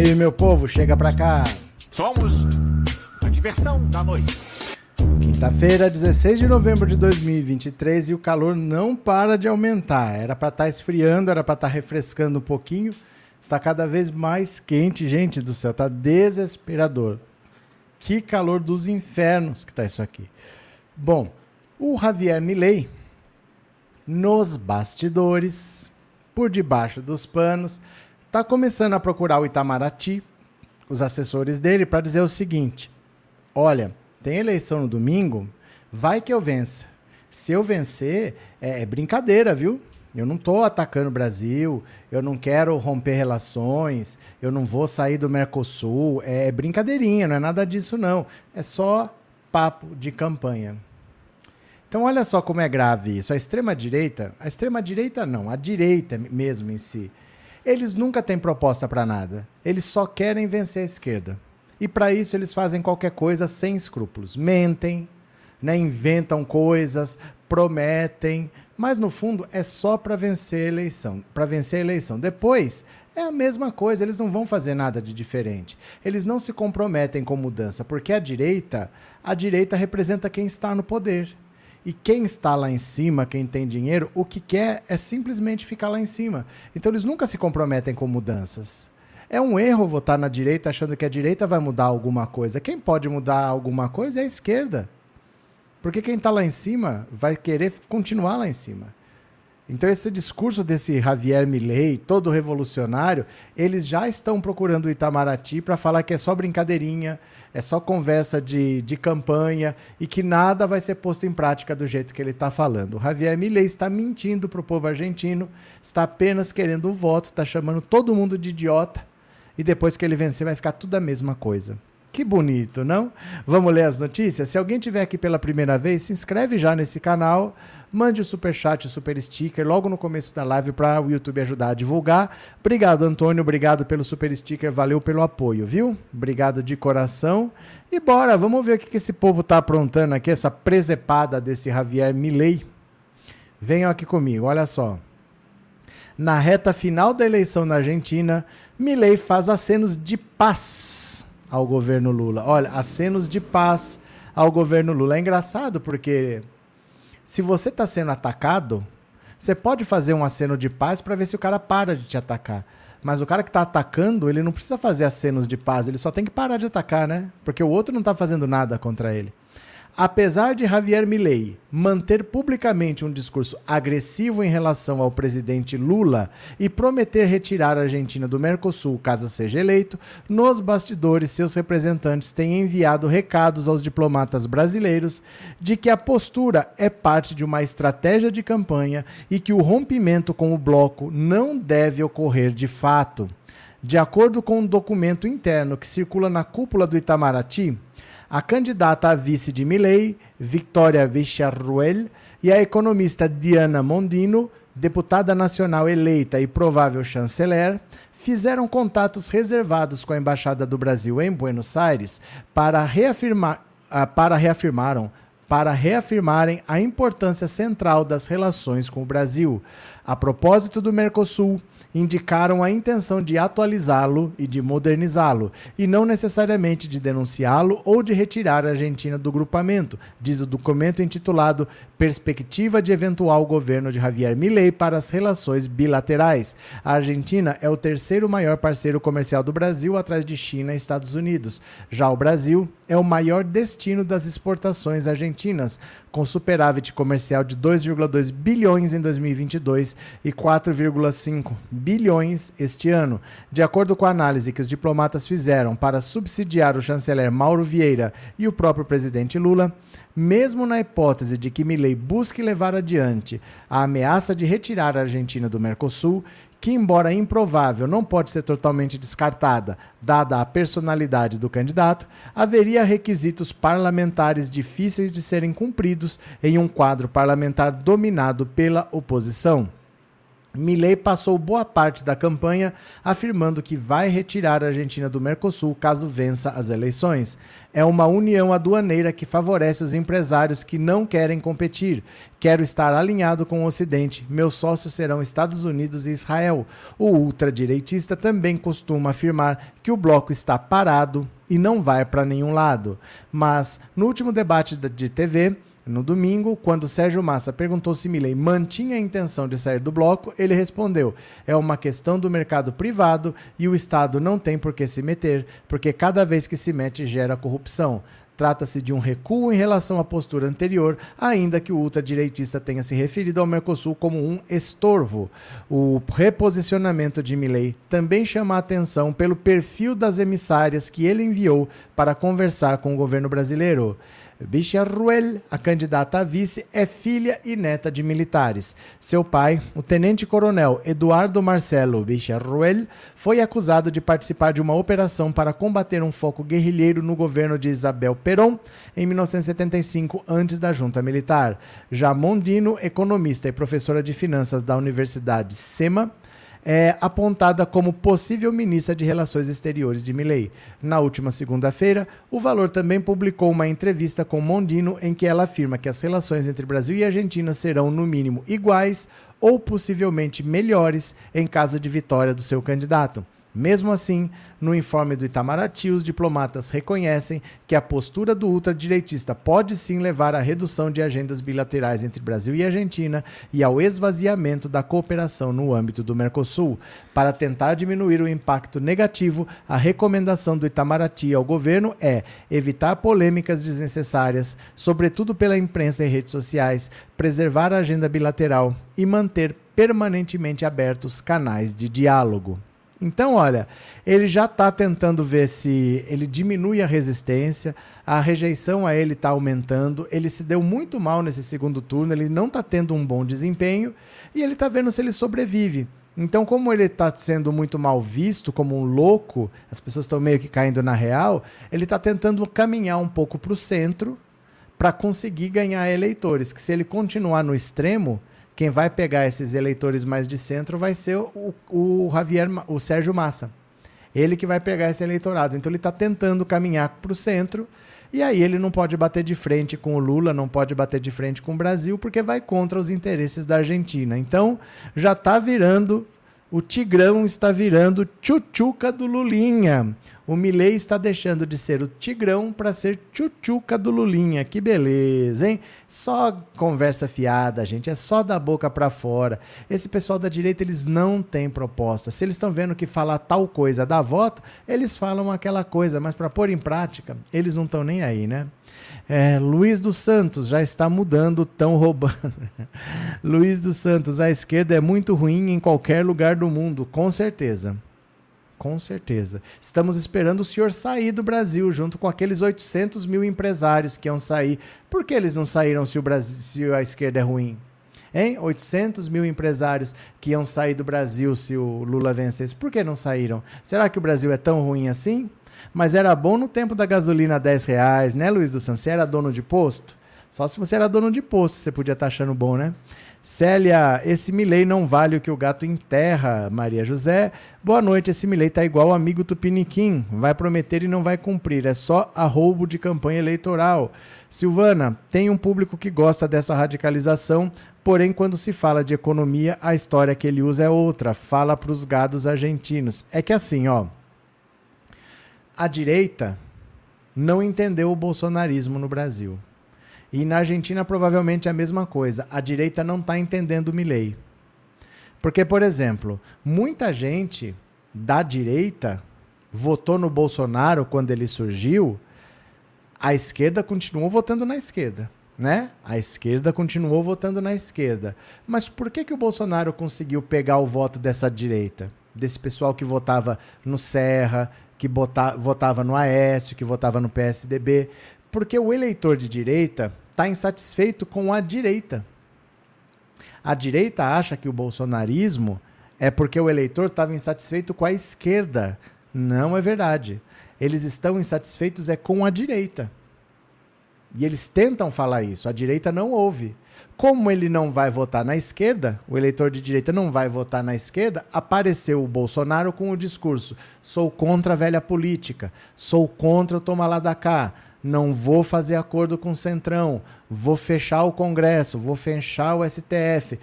aí, meu povo, chega pra cá. Somos a diversão da noite. Quinta-feira, 16 de novembro de 2023 e o calor não para de aumentar. Era para estar tá esfriando, era para estar tá refrescando um pouquinho. Tá cada vez mais quente, gente do céu, tá desesperador. Que calor dos infernos que tá isso aqui. Bom, o Javier Milei nos bastidores, por debaixo dos panos, tá começando a procurar o Itamaraty, os assessores dele para dizer o seguinte: "Olha, tem eleição no domingo, vai que eu vença. Se eu vencer, é, é brincadeira, viu? Eu não estou atacando o Brasil, eu não quero romper relações, eu não vou sair do Mercosul. É brincadeirinha, não é nada disso, não. É só papo de campanha. Então, olha só como é grave isso. A extrema-direita, a extrema-direita não, a direita mesmo em si, eles nunca têm proposta para nada. Eles só querem vencer a esquerda. E para isso, eles fazem qualquer coisa sem escrúpulos. Mentem, né, inventam coisas, prometem, mas no fundo é só para vencer a eleição, para vencer a eleição. Depois é a mesma coisa, eles não vão fazer nada de diferente. Eles não se comprometem com mudança, porque a direita, a direita representa quem está no poder. E quem está lá em cima, quem tem dinheiro, o que quer é simplesmente ficar lá em cima. Então eles nunca se comprometem com mudanças. É um erro votar na direita achando que a direita vai mudar alguma coisa. Quem pode mudar alguma coisa é a esquerda. Porque quem está lá em cima vai querer continuar lá em cima. Então esse discurso desse Javier Milei, todo revolucionário, eles já estão procurando o Itamaraty para falar que é só brincadeirinha, é só conversa de, de campanha e que nada vai ser posto em prática do jeito que ele está falando. O Javier Milei está mentindo para o povo argentino, está apenas querendo o voto, está chamando todo mundo de idiota e depois que ele vencer vai ficar tudo a mesma coisa. Que bonito, não? Vamos ler as notícias? Se alguém tiver aqui pela primeira vez, se inscreve já nesse canal, mande o super chat, o super sticker logo no começo da live para o YouTube ajudar a divulgar. Obrigado, Antônio, obrigado pelo super sticker, valeu pelo apoio, viu? Obrigado de coração. E bora, vamos ver o que esse povo tá aprontando aqui, essa presepada desse Javier Milei. Venham aqui comigo, olha só. Na reta final da eleição na Argentina, Milei faz acenos de paz ao governo Lula. Olha, acenos de paz ao governo Lula. É engraçado porque se você está sendo atacado, você pode fazer um aceno de paz para ver se o cara para de te atacar. Mas o cara que está atacando, ele não precisa fazer acenos de paz, ele só tem que parar de atacar, né? Porque o outro não está fazendo nada contra ele. Apesar de Javier Milei manter publicamente um discurso agressivo em relação ao presidente Lula e prometer retirar a Argentina do Mercosul caso seja eleito, nos bastidores seus representantes têm enviado recados aos diplomatas brasileiros de que a postura é parte de uma estratégia de campanha e que o rompimento com o bloco não deve ocorrer de fato. De acordo com um documento interno que circula na cúpula do Itamaraty, a candidata a vice de Milley, Victoria Vicharruel, e a economista Diana Mondino, deputada nacional eleita e provável chanceler, fizeram contatos reservados com a Embaixada do Brasil em Buenos Aires para reafirmar, uh, para reafirmaram para reafirmarem a importância central das relações com o Brasil. A propósito do Mercosul, indicaram a intenção de atualizá-lo e de modernizá-lo, e não necessariamente de denunciá-lo ou de retirar a Argentina do grupamento, diz o documento intitulado Perspectiva de Eventual Governo de Javier Milei para as Relações Bilaterais. A Argentina é o terceiro maior parceiro comercial do Brasil, atrás de China e Estados Unidos. Já o Brasil é o maior destino das exportações argentinas, com superávit comercial de 2,2 bilhões em 2022 e 4,5 bilhões este ano. De acordo com a análise que os diplomatas fizeram para subsidiar o chanceler Mauro Vieira e o próprio presidente Lula, mesmo na hipótese de que Milei busque levar adiante a ameaça de retirar a Argentina do Mercosul, que, embora improvável, não pode ser totalmente descartada, dada a personalidade do candidato, haveria requisitos parlamentares difíceis de serem cumpridos em um quadro parlamentar dominado pela oposição. Milley passou boa parte da campanha afirmando que vai retirar a Argentina do Mercosul caso vença as eleições. É uma união aduaneira que favorece os empresários que não querem competir. Quero estar alinhado com o Ocidente. Meus sócios serão Estados Unidos e Israel. O ultradireitista também costuma afirmar que o bloco está parado e não vai para nenhum lado. Mas, no último debate de TV, no domingo, quando Sérgio Massa perguntou se Milley mantinha a intenção de sair do bloco, ele respondeu: é uma questão do mercado privado e o Estado não tem por que se meter, porque cada vez que se mete gera corrupção. Trata-se de um recuo em relação à postura anterior, ainda que o ultradireitista tenha se referido ao Mercosul como um estorvo. O reposicionamento de Milley também chama a atenção pelo perfil das emissárias que ele enviou para conversar com o governo brasileiro. Bicha Ruel, a candidata a vice, é filha e neta de militares. Seu pai, o tenente-coronel Eduardo Marcelo Bicha Ruel, foi acusado de participar de uma operação para combater um foco guerrilheiro no governo de Isabel Perón em 1975, antes da junta militar. Já Mondino, economista e professora de finanças da Universidade SEMA, é apontada como possível ministra de Relações Exteriores de Milley. Na última segunda-feira, o Valor também publicou uma entrevista com Mondino em que ela afirma que as relações entre Brasil e Argentina serão, no mínimo, iguais ou possivelmente melhores em caso de vitória do seu candidato. Mesmo assim, no informe do Itamaraty, os diplomatas reconhecem que a postura do ultradireitista pode sim levar à redução de agendas bilaterais entre Brasil e Argentina e ao esvaziamento da cooperação no âmbito do Mercosul. Para tentar diminuir o impacto negativo, a recomendação do Itamaraty ao governo é evitar polêmicas desnecessárias, sobretudo pela imprensa e redes sociais, preservar a agenda bilateral e manter permanentemente abertos canais de diálogo. Então, olha, ele já está tentando ver se ele diminui a resistência, a rejeição a ele está aumentando, ele se deu muito mal nesse segundo turno, ele não está tendo um bom desempenho e ele está vendo se ele sobrevive. Então, como ele está sendo muito mal visto, como um louco, as pessoas estão meio que caindo na real, ele está tentando caminhar um pouco para o centro para conseguir ganhar eleitores. Que se ele continuar no extremo, quem vai pegar esses eleitores mais de centro vai ser o, o Javier, o Sérgio Massa. Ele que vai pegar esse eleitorado. Então ele está tentando caminhar para o centro. E aí ele não pode bater de frente com o Lula, não pode bater de frente com o Brasil, porque vai contra os interesses da Argentina. Então já está virando, o Tigrão está virando tchutchuca do Lulinha. O Milley está deixando de ser o Tigrão para ser Tchutchuca do Lulinha. Que beleza, hein? Só conversa fiada, gente. É só da boca para fora. Esse pessoal da direita, eles não têm proposta. Se eles estão vendo que falar tal coisa dá voto, eles falam aquela coisa, mas para pôr em prática, eles não estão nem aí, né? É, Luiz dos Santos já está mudando, tão roubando. Luiz dos Santos, a esquerda é muito ruim em qualquer lugar do mundo, com certeza. Com certeza. Estamos esperando o senhor sair do Brasil, junto com aqueles 800 mil empresários que iam sair. Por que eles não saíram se, o Brasil, se a esquerda é ruim? Hein? 800 mil empresários que iam sair do Brasil se o Lula vencesse. Por que não saíram? Será que o Brasil é tão ruim assim? Mas era bom no tempo da gasolina a 10 reais, né, Luiz do Santos? Você era dono de posto? Só se você era dono de posto você podia estar tá achando bom, né? Célia, esse Milei não vale o que o gato enterra. Maria José, boa noite. Esse Milei tá igual o amigo Tupiniquim. Vai prometer e não vai cumprir. É só arroubo de campanha eleitoral. Silvana, tem um público que gosta dessa radicalização, porém, quando se fala de economia, a história que ele usa é outra. Fala para os gados argentinos. É que assim, ó. A direita não entendeu o bolsonarismo no Brasil. E na Argentina, provavelmente é a mesma coisa. A direita não está entendendo o Milley. Porque, por exemplo, muita gente da direita votou no Bolsonaro quando ele surgiu, a esquerda continuou votando na esquerda. Né? A esquerda continuou votando na esquerda. Mas por que, que o Bolsonaro conseguiu pegar o voto dessa direita? Desse pessoal que votava no Serra, que votava no Aécio, que votava no PSDB? Porque o eleitor de direita está insatisfeito com a direita. A direita acha que o bolsonarismo é porque o eleitor estava insatisfeito com a esquerda. Não é verdade. Eles estão insatisfeitos é com a direita. E eles tentam falar isso, a direita não ouve. Como ele não vai votar na esquerda, o eleitor de direita não vai votar na esquerda, apareceu o Bolsonaro com o discurso: sou contra a velha política, sou contra o toma lá da cá, não vou fazer acordo com o Centrão, vou fechar o Congresso, vou fechar o STF.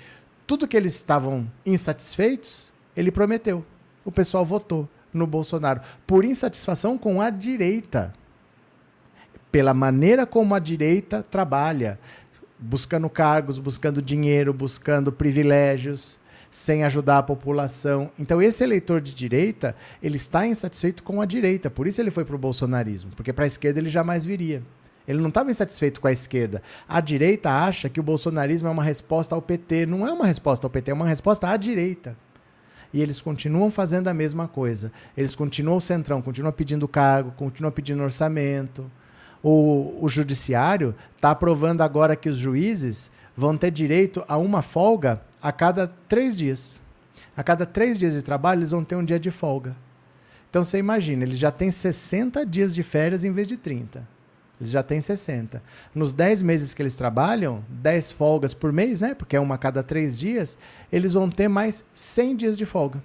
Tudo que eles estavam insatisfeitos, ele prometeu. O pessoal votou no Bolsonaro por insatisfação com a direita. Pela maneira como a direita trabalha, buscando cargos, buscando dinheiro, buscando privilégios, sem ajudar a população. Então esse eleitor de direita, ele está insatisfeito com a direita, por isso ele foi para o bolsonarismo, porque para a esquerda ele jamais viria. Ele não estava insatisfeito com a esquerda. A direita acha que o bolsonarismo é uma resposta ao PT. Não é uma resposta ao PT, é uma resposta à direita. E eles continuam fazendo a mesma coisa. Eles continuam centrão, continuam pedindo cargo, continuam pedindo orçamento. O, o judiciário está aprovando agora que os juízes vão ter direito a uma folga a cada três dias. A cada três dias de trabalho, eles vão ter um dia de folga. Então você imagina, eles já têm 60 dias de férias em vez de 30. Eles já têm 60. Nos 10 meses que eles trabalham, 10 folgas por mês, né? Porque é uma a cada três dias, eles vão ter mais 100 dias de folga.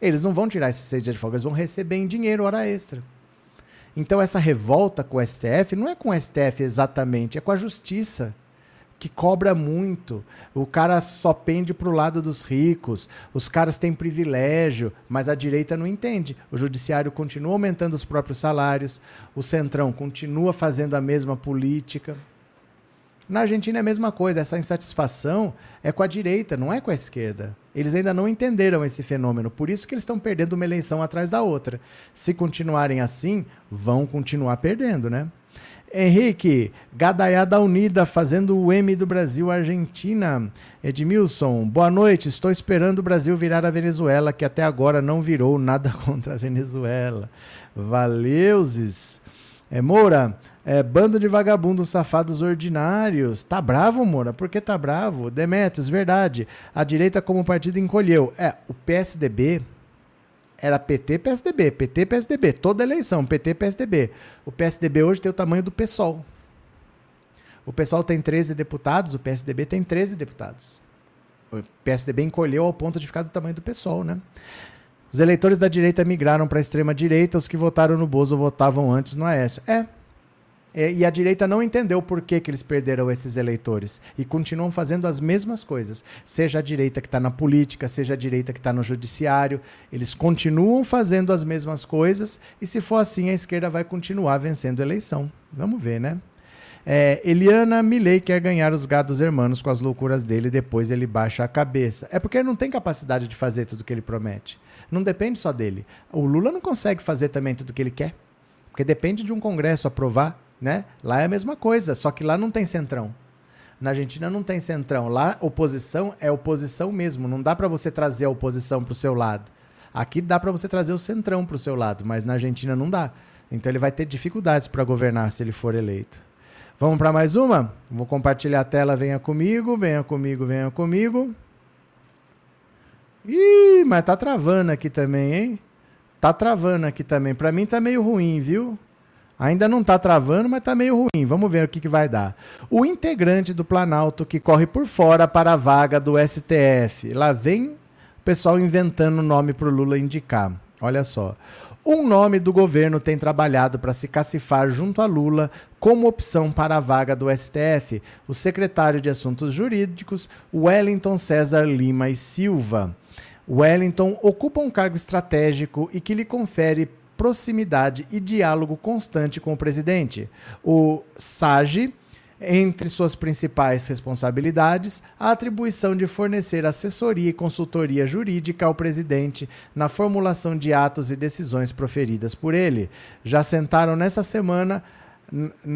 Eles não vão tirar esses 6 dias de folga, eles vão receber em dinheiro hora extra. Então essa revolta com o STF não é com o STF exatamente, é com a justiça que cobra muito. O cara só pende para o lado dos ricos. Os caras têm privilégio, mas a direita não entende. O judiciário continua aumentando os próprios salários. O centrão continua fazendo a mesma política. Na Argentina é a mesma coisa. Essa insatisfação é com a direita, não é com a esquerda. Eles ainda não entenderam esse fenômeno. Por isso que eles estão perdendo uma eleição atrás da outra. Se continuarem assim, vão continuar perdendo, né? Henrique, Gadaiada Unida fazendo o M do Brasil Argentina. Edmilson, boa noite. Estou esperando o Brasil virar a Venezuela, que até agora não virou nada contra a Venezuela. Valeuses. É, Moura, é, bando de vagabundos safados ordinários. Tá bravo, Moura? Por que tá bravo? Demetrios, verdade. A direita como partido encolheu. É, o PSDB era PT, PSDB, PT, PSDB, toda eleição, PT, PSDB. O PSDB hoje tem o tamanho do PSOL. O PSOL tem 13 deputados, o PSDB tem 13 deputados. O PSDB encolheu ao ponto de ficar do tamanho do PSOL, né? Os eleitores da direita migraram para a extrema direita, os que votaram no Bozo votavam antes no Aécio. É, e a direita não entendeu por que, que eles perderam esses eleitores. E continuam fazendo as mesmas coisas. Seja a direita que está na política, seja a direita que está no judiciário. Eles continuam fazendo as mesmas coisas. E se for assim, a esquerda vai continuar vencendo a eleição. Vamos ver, né? É, Eliana Milley quer ganhar os gados hermanos com as loucuras dele, depois ele baixa a cabeça. É porque ele não tem capacidade de fazer tudo que ele promete. Não depende só dele. O Lula não consegue fazer também tudo que ele quer. Porque depende de um Congresso aprovar né? Lá é a mesma coisa, só que lá não tem centrão. Na Argentina não tem centrão. Lá, oposição é oposição mesmo. Não dá para você trazer a oposição para o seu lado. Aqui dá para você trazer o centrão para o seu lado, mas na Argentina não dá. Então ele vai ter dificuldades para governar se ele for eleito. Vamos para mais uma? Vou compartilhar a tela. Venha comigo, venha comigo, venha comigo. Ih, mas tá travando aqui também, hein? Tá travando aqui também. Para mim tá meio ruim, viu? Ainda não está travando, mas está meio ruim. Vamos ver o que, que vai dar. O integrante do Planalto que corre por fora para a vaga do STF. Lá vem o pessoal inventando nome para o Lula indicar. Olha só. Um nome do governo tem trabalhado para se cacifar junto a Lula como opção para a vaga do STF, o secretário de Assuntos Jurídicos, Wellington César Lima e Silva. Wellington ocupa um cargo estratégico e que lhe confere proximidade e diálogo constante com o presidente. O SAGE, entre suas principais responsabilidades, a atribuição de fornecer assessoria e consultoria jurídica ao presidente na formulação de atos e decisões proferidas por ele. Já sentaram nessa semana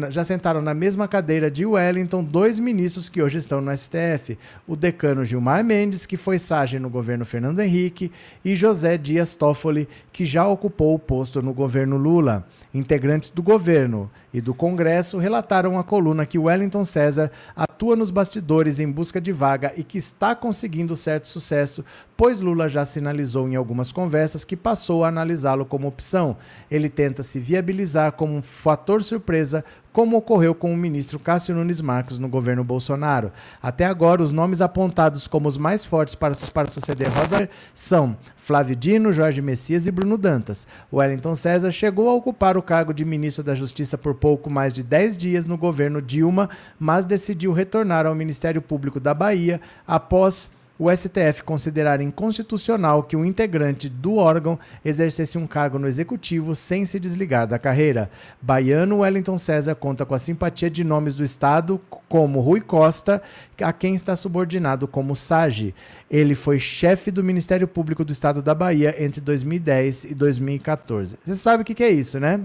já sentaram na mesma cadeira de Wellington dois ministros que hoje estão no STF: o decano Gilmar Mendes, que foi Sage no governo Fernando Henrique, e José Dias Toffoli, que já ocupou o posto no governo Lula. Integrantes do governo e do Congresso relataram à coluna que Wellington César atua nos bastidores em busca de vaga e que está conseguindo certo sucesso, pois Lula já sinalizou em algumas conversas que passou a analisá-lo como opção. Ele tenta se viabilizar como um fator surpresa como ocorreu com o ministro Cássio Nunes Marcos no governo Bolsonaro. Até agora, os nomes apontados como os mais fortes para, para suceder Rosa são Flávio Dino, Jorge Messias e Bruno Dantas. Wellington César chegou a ocupar o cargo de ministro da Justiça por pouco mais de 10 dias no governo Dilma, mas decidiu retornar ao Ministério Público da Bahia após o STF considerar inconstitucional que um integrante do órgão exercesse um cargo no executivo sem se desligar da carreira. Baiano Wellington César conta com a simpatia de nomes do Estado, como Rui Costa, a quem está subordinado como SAGE. Ele foi chefe do Ministério Público do Estado da Bahia entre 2010 e 2014. Você sabe o que, é isso, né?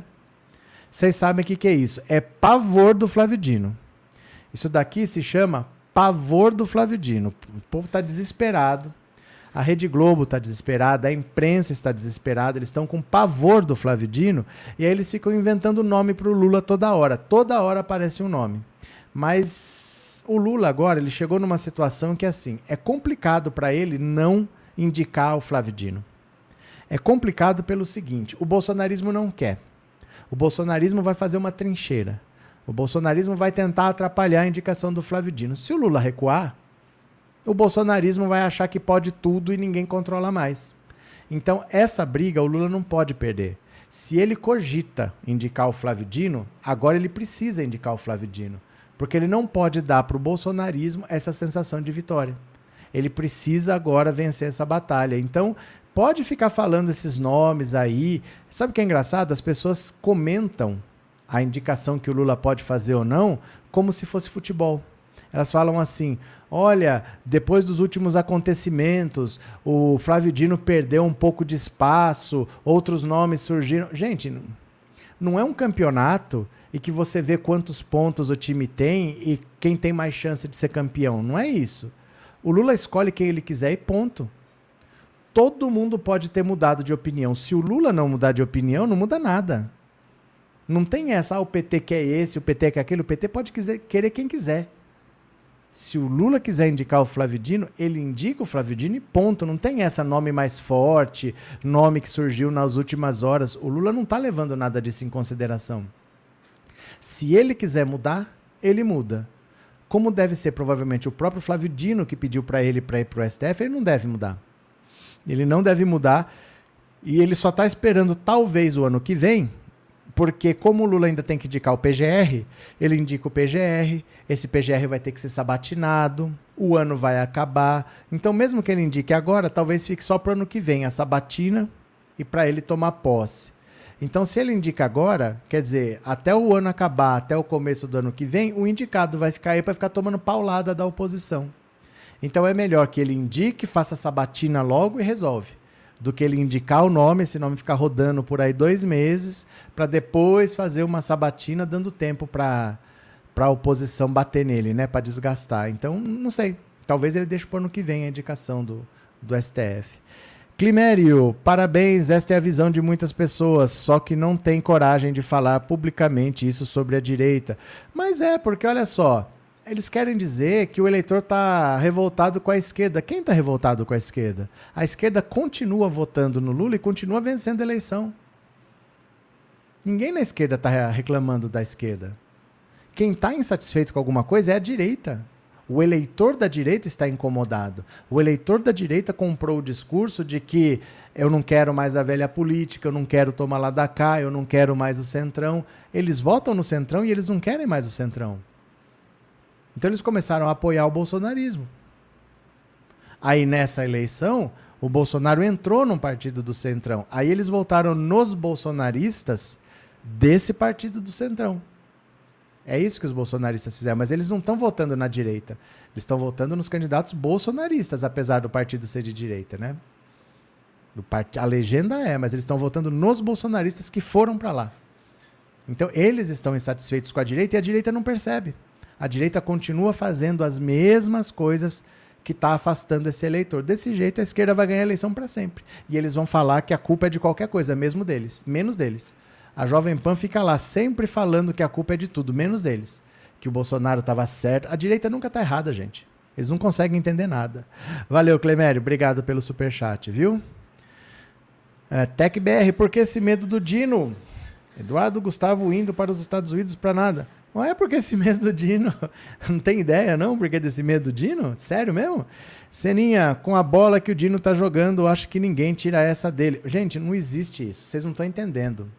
Vocês sabem o que, que é isso? É pavor do Flávio Dino. Isso daqui se chama pavor do Flávio Dino. O povo está desesperado. A Rede Globo está desesperada, a imprensa está desesperada, eles estão com pavor do Flávio Dino e aí eles ficam inventando nome para o Lula toda hora. Toda hora aparece um nome. Mas o Lula agora ele chegou numa situação que assim é complicado para ele não indicar o Flávio Dino. É complicado pelo seguinte: o bolsonarismo não quer. O bolsonarismo vai fazer uma trincheira. O bolsonarismo vai tentar atrapalhar a indicação do Flávio Dino. Se o Lula recuar, o bolsonarismo vai achar que pode tudo e ninguém controla mais. Então, essa briga o Lula não pode perder. Se ele cogita indicar o Flávio Dino, agora ele precisa indicar o Flávio Dino. Porque ele não pode dar para o bolsonarismo essa sensação de vitória. Ele precisa agora vencer essa batalha. Então, pode ficar falando esses nomes aí. Sabe o que é engraçado? As pessoas comentam a indicação que o Lula pode fazer ou não, como se fosse futebol. Elas falam assim: olha, depois dos últimos acontecimentos, o Flávio Dino perdeu um pouco de espaço, outros nomes surgiram. Gente, não é um campeonato e que você vê quantos pontos o time tem e quem tem mais chance de ser campeão. Não é isso. O Lula escolhe quem ele quiser e ponto. Todo mundo pode ter mudado de opinião. Se o Lula não mudar de opinião, não muda nada. Não tem essa, ah, o PT quer esse, o PT quer aquele. O PT pode quiser, querer quem quiser. Se o Lula quiser indicar o Flávio Dino, ele indica o Flávio Dino e ponto. Não tem essa nome mais forte, nome que surgiu nas últimas horas. O Lula não está levando nada disso em consideração. Se ele quiser mudar, ele muda. Como deve ser provavelmente o próprio Flávio Dino que pediu para ele para ir para o STF, ele não deve mudar. Ele não deve mudar e ele só está esperando talvez o ano que vem porque como o Lula ainda tem que indicar o PGR, ele indica o PGR, esse PGR vai ter que ser sabatinado, o ano vai acabar. Então, mesmo que ele indique agora, talvez fique só para o ano que vem a sabatina e para ele tomar posse. Então, se ele indica agora, quer dizer, até o ano acabar, até o começo do ano que vem, o indicado vai ficar aí para ficar tomando paulada da oposição. Então, é melhor que ele indique, faça a sabatina logo e resolve do que ele indicar o nome, esse nome ficar rodando por aí dois meses, para depois fazer uma sabatina dando tempo para a oposição bater nele, né, para desgastar. Então, não sei. Talvez ele deixe o ano que vem a indicação do, do STF. Climério, parabéns, esta é a visão de muitas pessoas, só que não tem coragem de falar publicamente isso sobre a direita. Mas é, porque olha só, eles querem dizer que o eleitor está revoltado com a esquerda. Quem está revoltado com a esquerda? A esquerda continua votando no Lula e continua vencendo a eleição. Ninguém na esquerda está reclamando da esquerda. Quem está insatisfeito com alguma coisa é a direita. O eleitor da direita está incomodado. O eleitor da direita comprou o discurso de que eu não quero mais a velha política, eu não quero tomar lá da cá, eu não quero mais o centrão. Eles votam no centrão e eles não querem mais o centrão. Então eles começaram a apoiar o bolsonarismo. Aí nessa eleição, o Bolsonaro entrou num partido do Centrão. Aí eles voltaram nos bolsonaristas desse partido do Centrão. É isso que os bolsonaristas fizeram, mas eles não estão votando na direita. Eles estão votando nos candidatos bolsonaristas, apesar do partido ser de direita, né? Part... A legenda é, mas eles estão votando nos bolsonaristas que foram para lá. Então eles estão insatisfeitos com a direita e a direita não percebe a direita continua fazendo as mesmas coisas que está afastando esse eleitor. Desse jeito, a esquerda vai ganhar a eleição para sempre. E eles vão falar que a culpa é de qualquer coisa, mesmo deles, menos deles. A Jovem Pan fica lá sempre falando que a culpa é de tudo, menos deles. Que o Bolsonaro estava certo. A direita nunca está errada, gente. Eles não conseguem entender nada. Valeu, Clemério. Obrigado pelo superchat, viu? É, TecBR, por que esse medo do Dino? Eduardo Gustavo indo para os Estados Unidos para nada. Não é porque esse medo do Dino. Não tem ideia, não? Porque desse medo do Dino? Sério mesmo? Seninha, com a bola que o Dino tá jogando, acho que ninguém tira essa dele. Gente, não existe isso. Vocês não estão entendendo.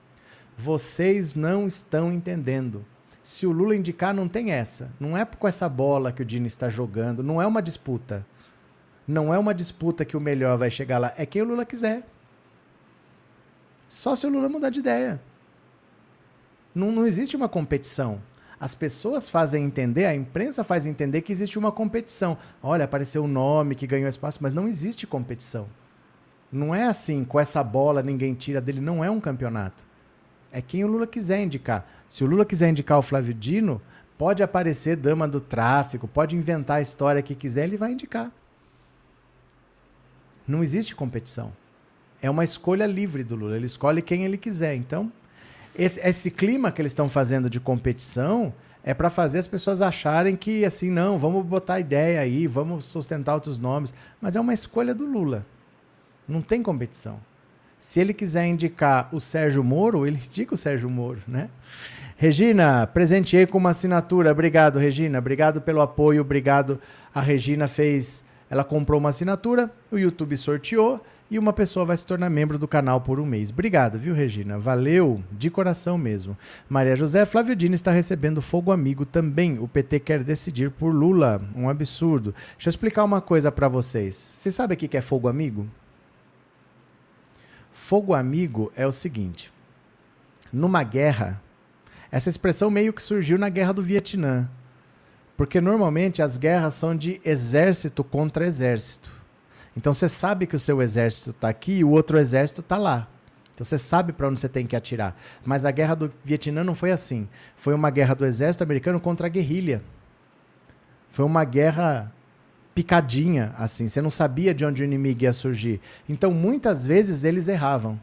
Vocês não estão entendendo. Se o Lula indicar, não tem essa. Não é com essa bola que o Dino está jogando. Não é uma disputa. Não é uma disputa que o melhor vai chegar lá. É quem o Lula quiser. Só se o Lula mudar de ideia. Não, não existe uma competição. As pessoas fazem entender, a imprensa faz entender que existe uma competição. Olha, apareceu o um nome que ganhou espaço, mas não existe competição. Não é assim, com essa bola ninguém tira dele, não é um campeonato. É quem o Lula quiser indicar. Se o Lula quiser indicar o Flávio Dino, pode aparecer dama do tráfico, pode inventar a história que quiser, ele vai indicar. Não existe competição. É uma escolha livre do Lula, ele escolhe quem ele quiser. Então, esse, esse clima que eles estão fazendo de competição é para fazer as pessoas acharem que, assim, não, vamos botar ideia aí, vamos sustentar outros nomes. Mas é uma escolha do Lula. Não tem competição. Se ele quiser indicar o Sérgio Moro, ele indica o Sérgio Moro, né? Regina, presenteei com uma assinatura. Obrigado, Regina. Obrigado pelo apoio. Obrigado. A Regina fez. Ela comprou uma assinatura, o YouTube sorteou e uma pessoa vai se tornar membro do canal por um mês. Obrigado, viu, Regina? Valeu, de coração mesmo. Maria José, Flávio Dino está recebendo fogo amigo também. O PT quer decidir por Lula. Um absurdo. Deixa eu explicar uma coisa para vocês. Você sabe o que é fogo amigo? Fogo amigo é o seguinte: numa guerra, essa expressão meio que surgiu na guerra do Vietnã. Porque normalmente as guerras são de exército contra exército. Então você sabe que o seu exército está aqui e o outro exército está lá. Então você sabe para onde você tem que atirar. Mas a guerra do Vietnã não foi assim. Foi uma guerra do exército americano contra a guerrilha. Foi uma guerra picadinha, assim. Você não sabia de onde o inimigo ia surgir. Então muitas vezes eles erravam.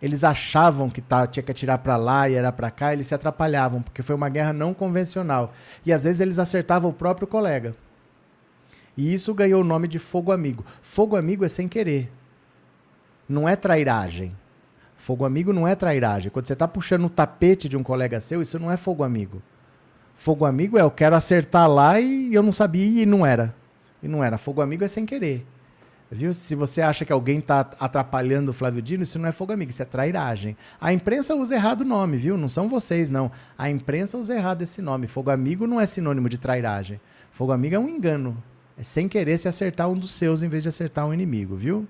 Eles achavam que tá, tinha que atirar para lá e era para cá, eles se atrapalhavam, porque foi uma guerra não convencional. E às vezes eles acertavam o próprio colega. E isso ganhou o nome de fogo amigo. Fogo amigo é sem querer. Não é trairagem. Fogo amigo não é trairagem. Quando você está puxando o tapete de um colega seu, isso não é fogo amigo. Fogo amigo é eu quero acertar lá e eu não sabia e não era. E não era. Fogo amigo é sem querer. Viu? Se você acha que alguém está atrapalhando o Flávio Dino, isso não é fogo amigo, isso é trairagem. A imprensa usa errado o nome, viu? Não são vocês, não. A imprensa usa errado esse nome. Fogo amigo não é sinônimo de trairagem. Fogo amigo é um engano. É sem querer se acertar um dos seus em vez de acertar um inimigo, viu?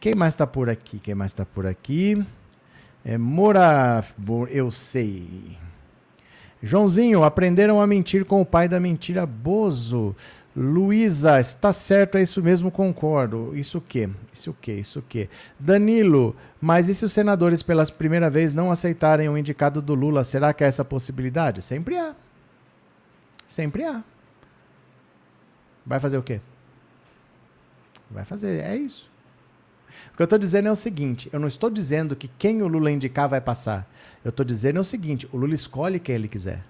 Quem mais está por aqui? Quem mais está por aqui? É Mora. Eu sei. Joãozinho, aprenderam a mentir com o pai da mentira, Bozo. Luísa, está certo, é isso mesmo, concordo. Isso o quê? Isso o quê? Isso o quê? Danilo, mas e se os senadores pela primeira vez não aceitarem o indicado do Lula, será que há essa possibilidade? Sempre há. Sempre há. Vai fazer o quê? Vai fazer, é isso. O que eu estou dizendo é o seguinte: eu não estou dizendo que quem o Lula indicar vai passar. Eu estou dizendo é o seguinte: o Lula escolhe quem ele quiser.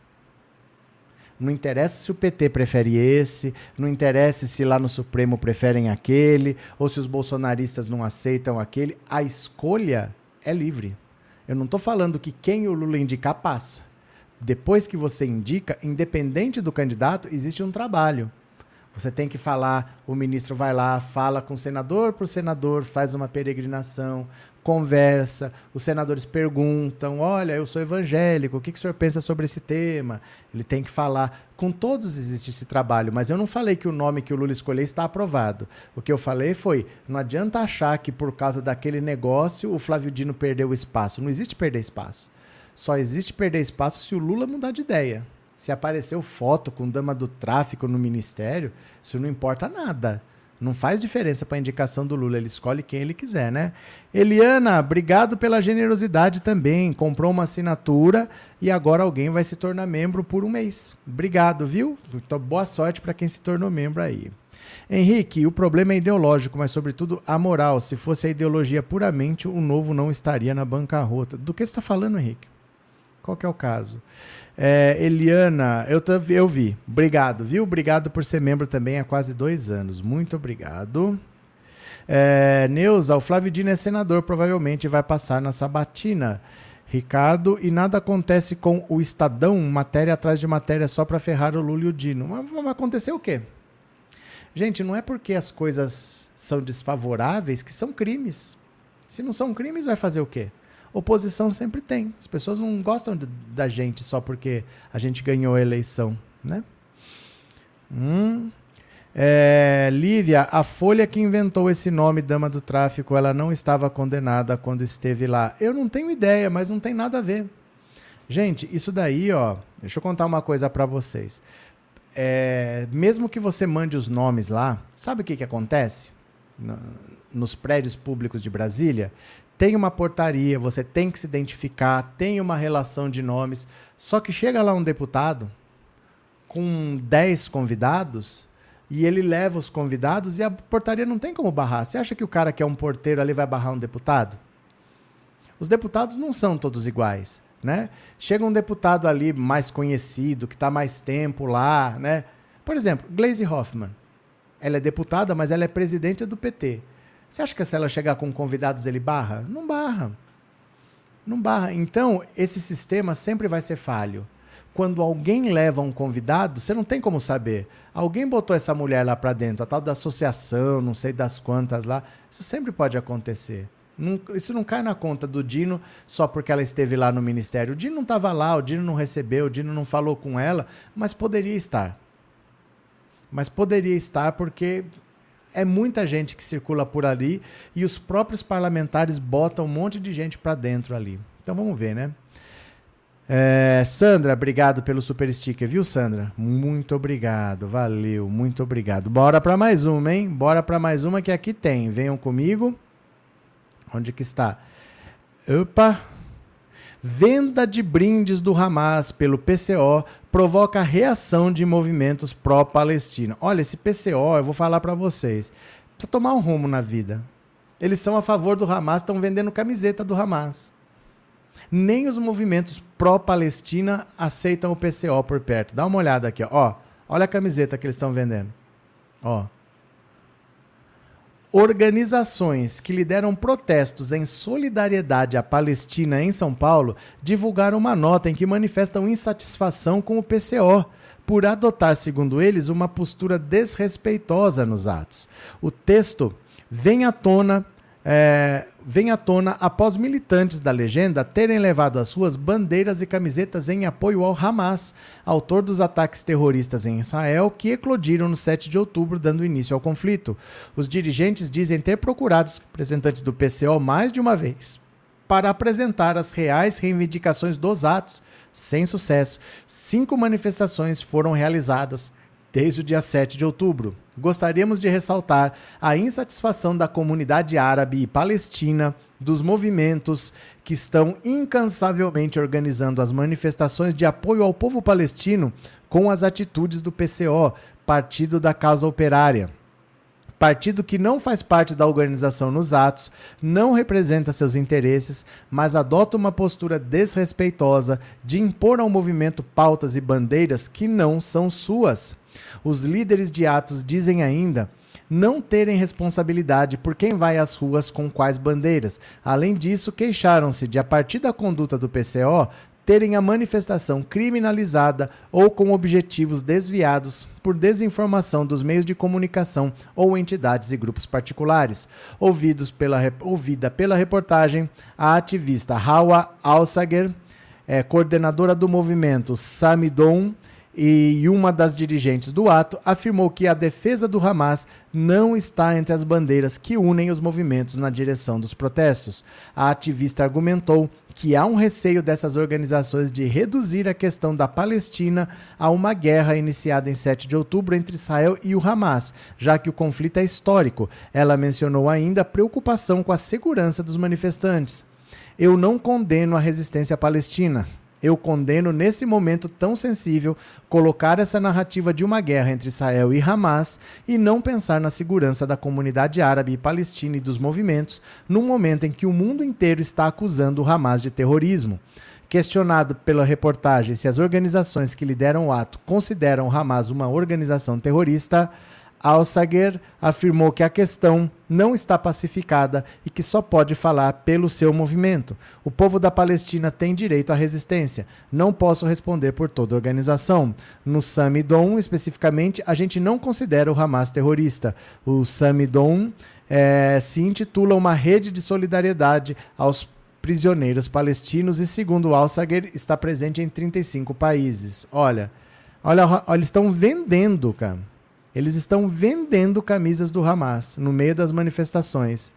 Não interessa se o PT prefere esse, não interessa se lá no Supremo preferem aquele, ou se os bolsonaristas não aceitam aquele. A escolha é livre. Eu não estou falando que quem o Lula indicar passa. Depois que você indica, independente do candidato, existe um trabalho. Você tem que falar, o ministro vai lá, fala com o senador por senador, faz uma peregrinação, conversa, os senadores perguntam: olha, eu sou evangélico, o que, que o senhor pensa sobre esse tema? Ele tem que falar. Com todos existe esse trabalho, mas eu não falei que o nome que o Lula escolheu está aprovado. O que eu falei foi: não adianta achar que por causa daquele negócio o Flávio Dino perdeu espaço. Não existe perder espaço. Só existe perder espaço se o Lula mudar de ideia. Se apareceu foto com dama do tráfico no ministério, isso não importa nada. Não faz diferença para a indicação do Lula, ele escolhe quem ele quiser, né? Eliana, obrigado pela generosidade também. Comprou uma assinatura e agora alguém vai se tornar membro por um mês. Obrigado, viu? Então, boa sorte para quem se tornou membro aí. Henrique, o problema é ideológico, mas sobretudo a moral. Se fosse a ideologia puramente, o novo não estaria na bancarrota. Do que você está falando, Henrique? Qual que é o caso? É, Eliana, eu, eu vi. Obrigado, viu? Obrigado por ser membro também há quase dois anos. Muito obrigado. É, Neuza, o Flávio Dino é senador, provavelmente vai passar na sabatina. Ricardo, e nada acontece com o Estadão, matéria atrás de matéria só para ferrar o Lula e o Dino. Mas vai acontecer o quê? Gente, não é porque as coisas são desfavoráveis que são crimes. Se não são crimes, vai fazer o quê? Oposição sempre tem. As pessoas não gostam de, da gente só porque a gente ganhou a eleição, né? Hum. É, Lívia, a Folha que inventou esse nome, Dama do Tráfico, ela não estava condenada quando esteve lá. Eu não tenho ideia, mas não tem nada a ver. Gente, isso daí, ó, deixa eu contar uma coisa para vocês. É, mesmo que você mande os nomes lá, sabe o que, que acontece? No, nos prédios públicos de Brasília, tem uma portaria, você tem que se identificar, tem uma relação de nomes. Só que chega lá um deputado com 10 convidados e ele leva os convidados e a portaria não tem como barrar. Você acha que o cara que é um porteiro ali vai barrar um deputado? Os deputados não são todos iguais, né? Chega um deputado ali mais conhecido, que está mais tempo lá, né? Por exemplo, Glaze Hoffman. Ela é deputada, mas ela é presidente do PT. Você acha que se ela chegar com convidados ele barra? Não barra. Não barra. Então, esse sistema sempre vai ser falho quando alguém leva um convidado, você não tem como saber. Alguém botou essa mulher lá para dentro, a tal da associação, não sei das quantas lá. Isso sempre pode acontecer. Isso não cai na conta do Dino só porque ela esteve lá no ministério. O Dino não estava lá, o Dino não recebeu, o Dino não falou com ela, mas poderia estar. Mas poderia estar porque é muita gente que circula por ali e os próprios parlamentares botam um monte de gente para dentro ali. Então vamos ver, né? É, Sandra, obrigado pelo super sticker, viu, Sandra? Muito obrigado, valeu, muito obrigado. Bora para mais uma, hein? Bora para mais uma que aqui tem. Venham comigo. Onde que está? Opa! Venda de brindes do Hamas pelo PCO provoca reação de movimentos pró-Palestina. Olha, esse PCO, eu vou falar para vocês, precisa tomar um rumo na vida. Eles são a favor do Hamas, estão vendendo camiseta do Hamas nem os movimentos pró-Palestina aceitam o PCO por perto. Dá uma olhada aqui, ó. Olha a camiseta que eles estão vendendo. Ó. Organizações que lideram protestos em solidariedade à Palestina em São Paulo divulgaram uma nota em que manifestam insatisfação com o PCO por adotar, segundo eles, uma postura desrespeitosa nos atos. O texto vem à tona é, vem à tona após militantes da legenda terem levado as suas bandeiras e camisetas em apoio ao Hamas, autor dos ataques terroristas em Israel que eclodiram no 7 de outubro, dando início ao conflito. Os dirigentes dizem ter procurado os representantes do PCO mais de uma vez para apresentar as reais reivindicações dos atos, sem sucesso. Cinco manifestações foram realizadas desde o dia 7 de outubro. Gostaríamos de ressaltar a insatisfação da comunidade árabe e palestina, dos movimentos que estão incansavelmente organizando as manifestações de apoio ao povo palestino com as atitudes do PCO, Partido da Causa Operária. Partido que não faz parte da organização nos atos, não representa seus interesses, mas adota uma postura desrespeitosa de impor ao movimento pautas e bandeiras que não são suas. Os líderes de Atos dizem ainda não terem responsabilidade por quem vai às ruas com quais bandeiras. Além disso, queixaram-se de, a partir da conduta do PCO, terem a manifestação criminalizada ou com objetivos desviados por desinformação dos meios de comunicação ou entidades e grupos particulares. Ouvidos pela, ouvida pela reportagem, a ativista Hawa Alsager, é, coordenadora do movimento Samidon, e uma das dirigentes do ato afirmou que a defesa do Hamas não está entre as bandeiras que unem os movimentos na direção dos protestos. A ativista argumentou que há um receio dessas organizações de reduzir a questão da Palestina a uma guerra iniciada em 7 de outubro entre Israel e o Hamas, já que o conflito é histórico. Ela mencionou ainda a preocupação com a segurança dos manifestantes. Eu não condeno a resistência palestina eu condeno nesse momento tão sensível colocar essa narrativa de uma guerra entre Israel e Hamas e não pensar na segurança da comunidade árabe e palestina e dos movimentos, num momento em que o mundo inteiro está acusando o Hamas de terrorismo. Questionado pela reportagem se as organizações que lideram o ato consideram o Hamas uma organização terrorista, Al-Sager afirmou que a questão não está pacificada e que só pode falar pelo seu movimento. O povo da Palestina tem direito à resistência. Não posso responder por toda a organização. No Samidon, especificamente, a gente não considera o Hamas terrorista. O Samidon é, se intitula uma rede de solidariedade aos prisioneiros palestinos e, segundo Al-Sager, está presente em 35 países. Olha, olha, olha eles estão vendendo, cara eles estão vendendo camisas do Hamas no meio das manifestações.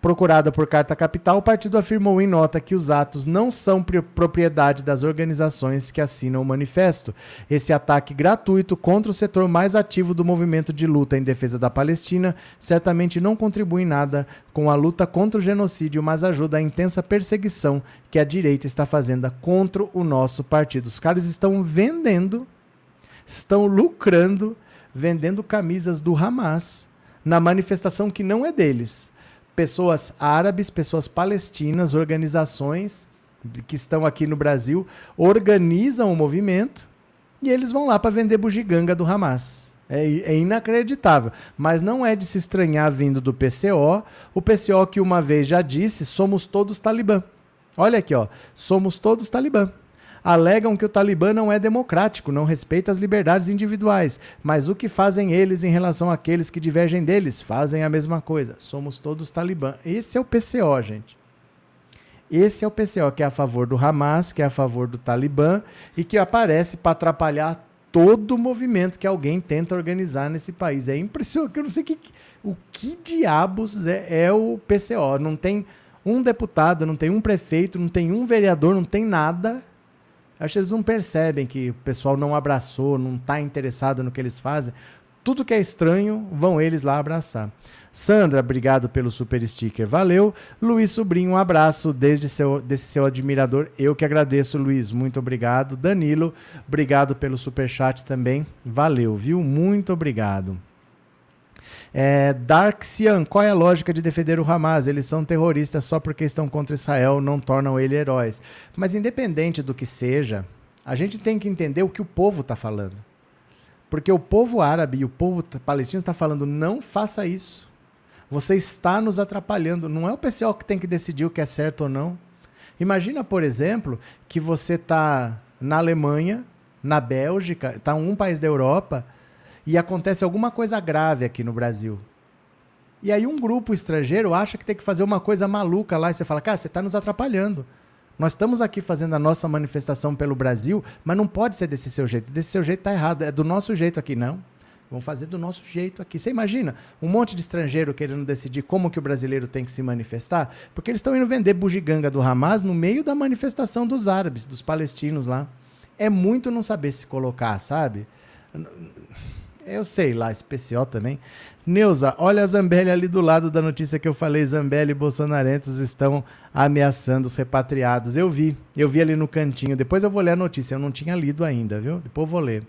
Procurada por Carta Capital, o partido afirmou em nota que os atos não são propriedade das organizações que assinam o manifesto. Esse ataque gratuito contra o setor mais ativo do movimento de luta em defesa da Palestina certamente não contribui em nada com a luta contra o genocídio, mas ajuda a intensa perseguição que a direita está fazendo contra o nosso partido. Os caras estão vendendo, estão lucrando vendendo camisas do Hamas na manifestação que não é deles. Pessoas árabes, pessoas palestinas, organizações que estão aqui no Brasil organizam o movimento e eles vão lá para vender bugiganga do Hamas. É, é, inacreditável. Mas não é de se estranhar vindo do PCO. O PCO que uma vez já disse: somos todos talibã. Olha aqui, ó. Somos todos talibã alegam que o Talibã não é democrático, não respeita as liberdades individuais. Mas o que fazem eles em relação àqueles que divergem deles? Fazem a mesma coisa. Somos todos Talibã. Esse é o PCO, gente. Esse é o PCO, que é a favor do Hamas, que é a favor do Talibã e que aparece para atrapalhar todo o movimento que alguém tenta organizar nesse país. É impressionante. Eu não sei que, o que diabos é, é o PCO. Não tem um deputado, não tem um prefeito, não tem um vereador, não tem nada Acho que eles não percebem que o pessoal não abraçou, não está interessado no que eles fazem. Tudo que é estranho, vão eles lá abraçar. Sandra, obrigado pelo super sticker. Valeu. Luiz Sobrinho, um abraço desde seu, desse seu admirador. Eu que agradeço, Luiz. Muito obrigado. Danilo, obrigado pelo super chat também. Valeu, viu? Muito obrigado. É, Dark Sian, qual é a lógica de defender o Hamas? Eles são terroristas só porque estão contra Israel, não tornam ele heróis. Mas independente do que seja, a gente tem que entender o que o povo está falando. Porque o povo árabe e o povo palestino está falando, não faça isso. Você está nos atrapalhando. Não é o PCO que tem que decidir o que é certo ou não. Imagina, por exemplo, que você está na Alemanha, na Bélgica, está um país da Europa, e acontece alguma coisa grave aqui no Brasil. E aí um grupo estrangeiro acha que tem que fazer uma coisa maluca lá e você fala, cara, você está nos atrapalhando. Nós estamos aqui fazendo a nossa manifestação pelo Brasil, mas não pode ser desse seu jeito. Desse seu jeito está errado. É do nosso jeito aqui, não. Vamos fazer do nosso jeito aqui. Você imagina um monte de estrangeiro querendo decidir como que o brasileiro tem que se manifestar? Porque eles estão indo vender bugiganga do Hamas no meio da manifestação dos árabes, dos palestinos lá. É muito não saber se colocar, sabe? Eu sei lá, especial também. Neuza, olha a Zambelli ali do lado da notícia que eu falei. Zambelli e bolsonarentos estão ameaçando os repatriados. Eu vi, eu vi ali no cantinho. Depois eu vou ler a notícia. Eu não tinha lido ainda, viu? Depois eu vou ler.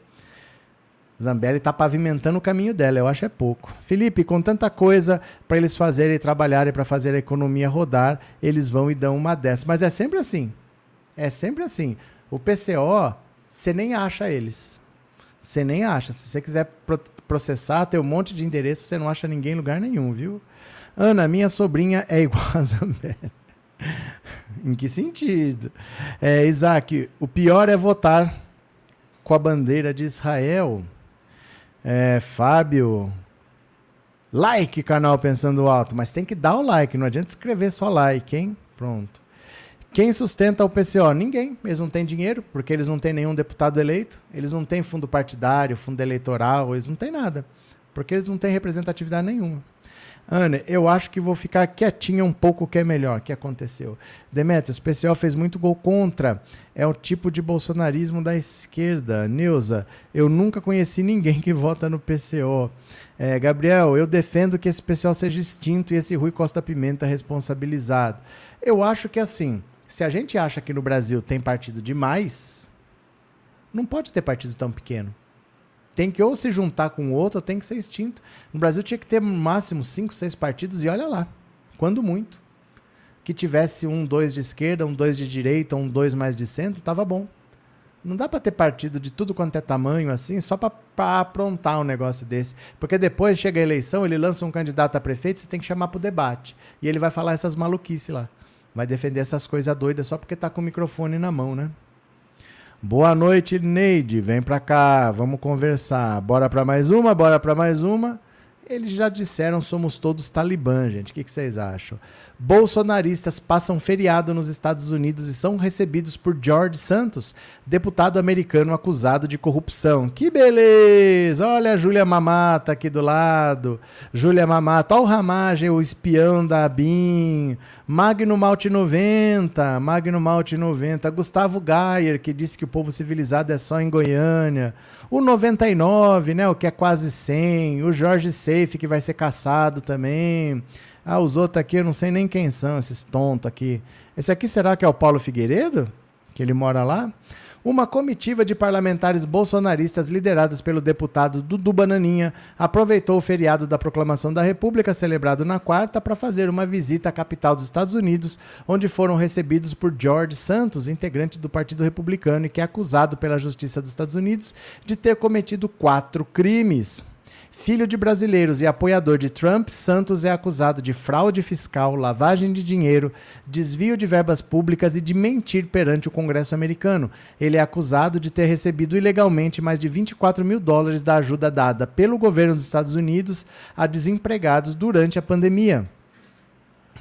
Zambelli está pavimentando o caminho dela, eu acho é pouco. Felipe, com tanta coisa para eles fazerem e trabalharem para fazer a economia rodar, eles vão e dão uma dessa. Mas é sempre assim. É sempre assim. O PCO, você nem acha eles. Você nem acha. Se você quiser processar, tem um monte de endereço, você não acha ninguém em lugar nenhum, viu? Ana, minha sobrinha é igual a Zambelli. em que sentido? É, Isaac, o pior é votar com a bandeira de Israel. É, Fábio, like canal Pensando Alto, mas tem que dar o like, não adianta escrever só like, hein? Pronto. Quem sustenta o PCO? Ninguém. Eles não têm dinheiro, porque eles não têm nenhum deputado eleito, eles não têm fundo partidário, fundo eleitoral, eles não têm nada. Porque eles não têm representatividade nenhuma. Ana, eu acho que vou ficar quietinha um pouco que é melhor. O que aconteceu? Demetrios, o PCO fez muito gol contra. É o tipo de bolsonarismo da esquerda. Neuza, eu nunca conheci ninguém que vota no PCO. É, Gabriel, eu defendo que esse PCO seja extinto e esse Rui Costa Pimenta responsabilizado. Eu acho que assim, se a gente acha que no Brasil tem partido demais, não pode ter partido tão pequeno. Tem que ou se juntar com o outro, ou tem que ser extinto. No Brasil tinha que ter no máximo cinco, seis partidos, e olha lá, quando muito. Que tivesse um, dois de esquerda, um, dois de direita, um, dois mais de centro, tava bom. Não dá para ter partido de tudo quanto é tamanho assim, só para aprontar um negócio desse. Porque depois chega a eleição, ele lança um candidato a prefeito, você tem que chamar pro debate. E ele vai falar essas maluquices lá. Vai defender essas coisas doidas só porque tá com o microfone na mão, né? Boa noite, Neide. Vem pra cá, vamos conversar. Bora pra mais uma, bora pra mais uma. Eles já disseram somos todos talibã, gente. O que, vocês acham? Bolsonaristas passam feriado nos Estados Unidos e são recebidos por George Santos, deputado americano acusado de corrupção. Que beleza! Olha a Júlia Mamata aqui do lado. Júlia Mamata, olha o Ramagem, o espião da ABIN. Magno Malte 90, Magno Malte 90. Gustavo Gayer, que disse que o povo civilizado é só em Goiânia. O 99, né, o que é quase 100. O Jorge Safe, que vai ser caçado também. Ah, os outros aqui, eu não sei nem quem são, esses tontos aqui. Esse aqui será que é o Paulo Figueiredo? Que ele mora lá? uma comitiva de parlamentares bolsonaristas lideradas pelo deputado Dudu Bananinha aproveitou o feriado da proclamação da República, celebrado na quarta, para fazer uma visita à capital dos Estados Unidos, onde foram recebidos por George Santos, integrante do Partido Republicano e que é acusado pela Justiça dos Estados Unidos de ter cometido quatro crimes. Filho de brasileiros e apoiador de Trump, Santos é acusado de fraude fiscal, lavagem de dinheiro, desvio de verbas públicas e de mentir perante o Congresso americano. Ele é acusado de ter recebido ilegalmente mais de 24 mil dólares da ajuda dada pelo governo dos Estados Unidos a desempregados durante a pandemia.